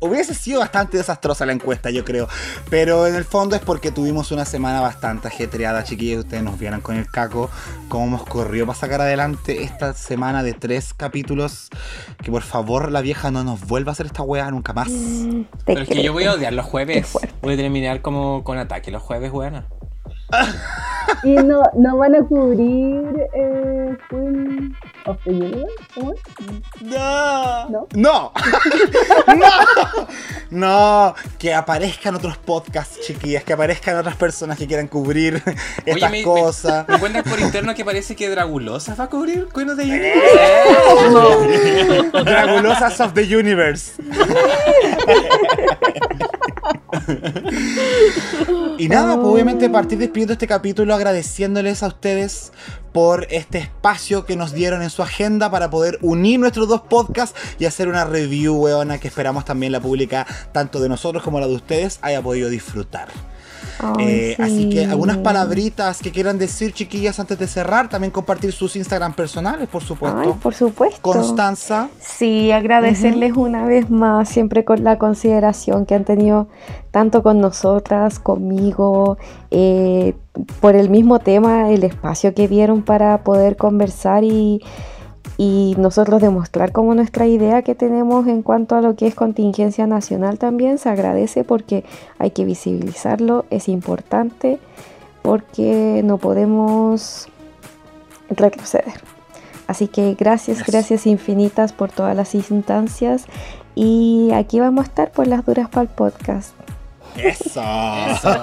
Hubiese sido bastante desastrosa la encuesta, yo creo. Pero en el fondo es porque tuvimos una semana bastante ajetreada, chiquillos. Ustedes nos vieron con el caco cómo hemos corrido para sacar adelante esta semana de tres capítulos. Que por favor la vieja no nos vuelva a hacer esta wea nunca más. Te Pero es que yo voy a odiar los jueves. Voy a terminar como con ataque los jueves, buena. Y no, no van a cubrir eh, of the Universe. No. ¿No? No. no. No. Que aparezcan otros podcasts, chiquillas. Que aparezcan otras personas que quieran cubrir estas me, me- cosas. Me, cuentan por interno que parece que Dragulosa va a cubrir Queen of the Eh. Universe. Dragulosas of the Universe. y nada, pues obviamente partir despidiendo este capítulo agradeciéndoles a ustedes por este espacio que nos dieron en su agenda para poder unir nuestros dos podcasts y hacer una review, weona, que esperamos también la pública, tanto de nosotros como la de ustedes, haya podido disfrutar. Eh, Así que algunas palabritas que quieran decir, chiquillas, antes de cerrar, también compartir sus Instagram personales, por supuesto. Ay, por supuesto. Constanza. Sí, agradecerles una vez más, siempre con la consideración que han tenido tanto con nosotras, conmigo, eh, por el mismo tema, el espacio que dieron para poder conversar y, y nosotros demostrar como nuestra idea que tenemos en cuanto a lo que es contingencia nacional también se agradece porque hay que visibilizarlo, es importante porque no podemos retroceder. Así que gracias, gracias infinitas por todas las instancias y aquí vamos a estar por las duras para el podcast. Eso. Eso.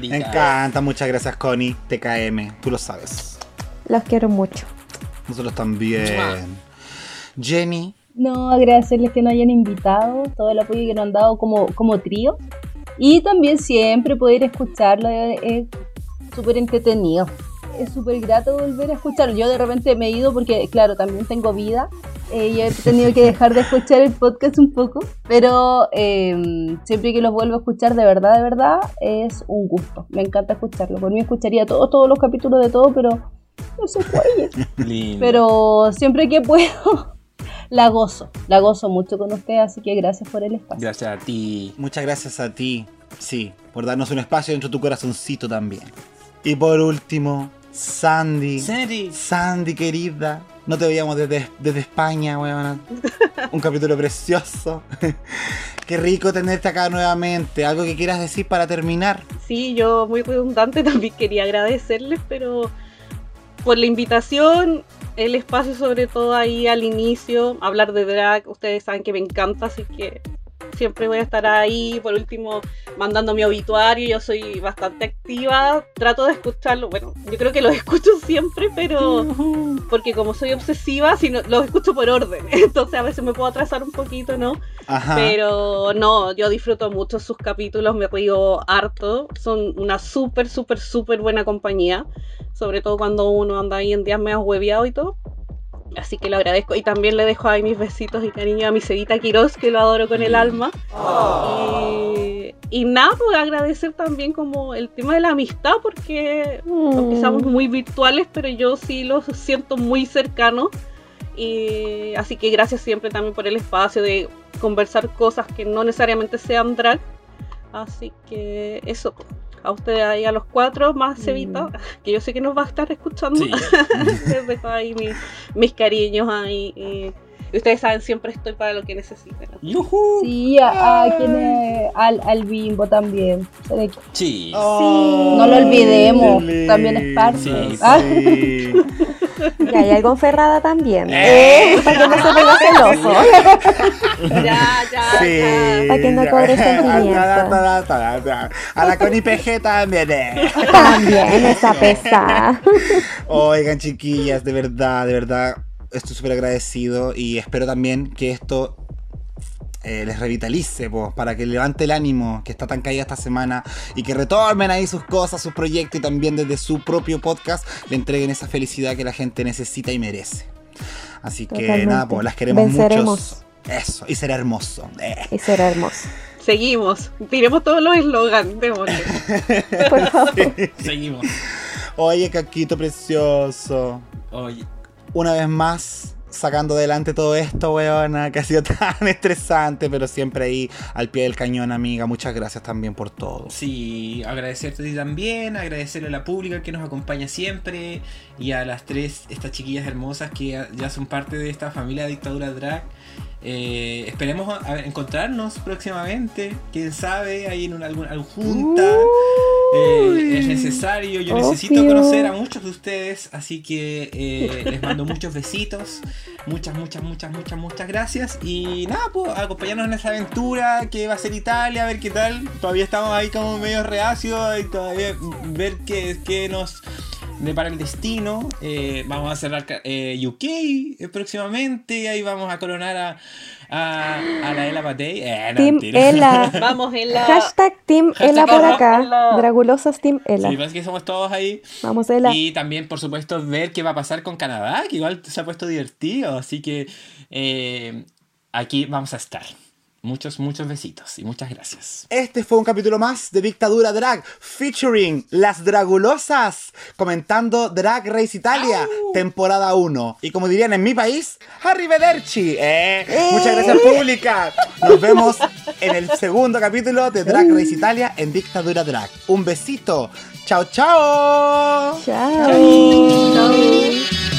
Me encanta, muchas gracias Connie, TKM, tú lo sabes. Los quiero mucho. Nosotros también. Jenny, No, agradecerles que nos hayan invitado, todo el apoyo que nos han dado como, como trío. Y también siempre poder escucharlo es es súper entretenido. Es súper grato volver a escucharlo. Yo de repente me he ido porque, claro, también tengo vida eh, y he tenido que dejar de escuchar el podcast un poco. Pero eh, siempre que los vuelvo a escuchar, de verdad, de verdad, es un gusto. Me encanta escucharlo. Por mí escucharía todos, todos los capítulos de todo, pero no se puede. Lindo. Pero siempre que puedo, la gozo. La gozo mucho con usted, así que gracias por el espacio. Gracias a ti. muchas gracias a ti, sí, por darnos un espacio dentro de tu corazoncito también. Y por último, Sandy. Sandy. Sandy, querida. No te veíamos desde, desde España, weón. Un capítulo precioso. Qué rico tenerte acá nuevamente. ¿Algo que quieras decir para terminar? Sí, yo muy redundante también quería agradecerles, pero por la invitación, el espacio sobre todo ahí al inicio, hablar de drag, ustedes saben que me encanta, así que siempre voy a estar ahí, por último, mandando mi obituario, yo soy bastante activa, trato de escucharlo, bueno, yo creo que los escucho siempre, pero porque como soy obsesiva, si no, los escucho por orden, entonces a veces me puedo atrasar un poquito, ¿no? Ajá. Pero no, yo disfruto mucho sus capítulos, me río harto. Son una súper, súper, súper buena compañía. Sobre todo cuando uno anda ahí en días medio hueviado y todo. Así que lo agradezco. Y también le dejo ahí mis besitos y cariño a mi Cevita Quiroz, que lo adoro con el alma. Y, y nada, pues agradecer también como el tema de la amistad, porque aunque seamos muy virtuales, pero yo sí los siento muy cercanos. Y así que gracias siempre también por el espacio de conversar cosas que no necesariamente sean drag. Así que eso. A ustedes ahí, a los cuatro, más Mm. Cevita, que yo sé que nos va a estar escuchando. Sí. Les dejo ahí mis, mis cariños ahí. y ustedes saben, siempre estoy para lo que necesiten. ¡Yujú! Sí, a, a quienes, al, al bimbo también. Le- Sí. No lo olvidemos, también es parte. Sí, Ah, sí. Y hay algo en Ferrada también. Eh. Para que no se ponga celoso. Ya, ya, Sí. ya. Para que no cobre sentimiento. Ta, ta, ta, ta, ta. A la Connie PG también. eh. También esa pesada. Oigan, chiquillas, de verdad, de verdad, estoy súper agradecido y espero también que esto eh, les revitalice, po, para que levante el ánimo que está tan caída esta semana y que retomen ahí sus cosas, sus proyectos y también desde su propio podcast le entreguen esa felicidad que la gente necesita y merece. Así que Totalmente. nada, pues las queremos mucho. Eso, y será hermoso. Eh. Y será hermoso. Seguimos. Tiremos todos los eslogans. démosle. Por favor. Seguimos. Oye, Caquito precioso. Oye, una vez más sacando adelante todo esto, weona, que ha sido tan estresante, pero siempre ahí al pie del cañón, amiga. Muchas gracias también por todo. Sí, agradecerte a ti también, agradecerle a la pública que nos acompaña siempre y a las tres, estas chiquillas hermosas que ya- son parte de esta familia de Dictadura Drag. Eh, esperemos a- a encontrarnos próximamente, quién sabe, ahí en una, alguna alguna junta. Eh, es necesario, yo necesito conocer a muchos de ustedes, así que eh, les mando muchos besitos, muchas, muchas, muchas, muchas, muchas gracias y nada, pues acompañarnos en esa aventura que va a ser Italia, a ver qué tal, todavía estamos ahí como medio reacios y todavía ver qué, qué nos depara el destino, Eh, vamos a cerrar eh, UK eh, próximamente, ahí vamos a coronar a, a, a la Ela Patey, eh, no, Team mentira. Ela. Vamos en la. Hashtag Team Hashtag Ela por Ela. acá. Ela. Dragulosas Team Sí, Ela. parece que somos todos ahí. Vamos Ela. Y también, por supuesto, ver qué va a pasar con Canadá, que igual se ha puesto divertido. Así que eh, aquí vamos a estar. Muchos, muchos besitos y muchas gracias. Este fue un capítulo más de Dictadura Drag, featuring Las Dragulosas, comentando Drag Race Italia, temporada 1. Y como dirían en mi país, Arrivederci. Eh, Muchas gracias, pública. Nos vemos en el segundo capítulo de Drag Race Italia en Dictadura Drag. Un besito. Chao, chao. Chao. Tre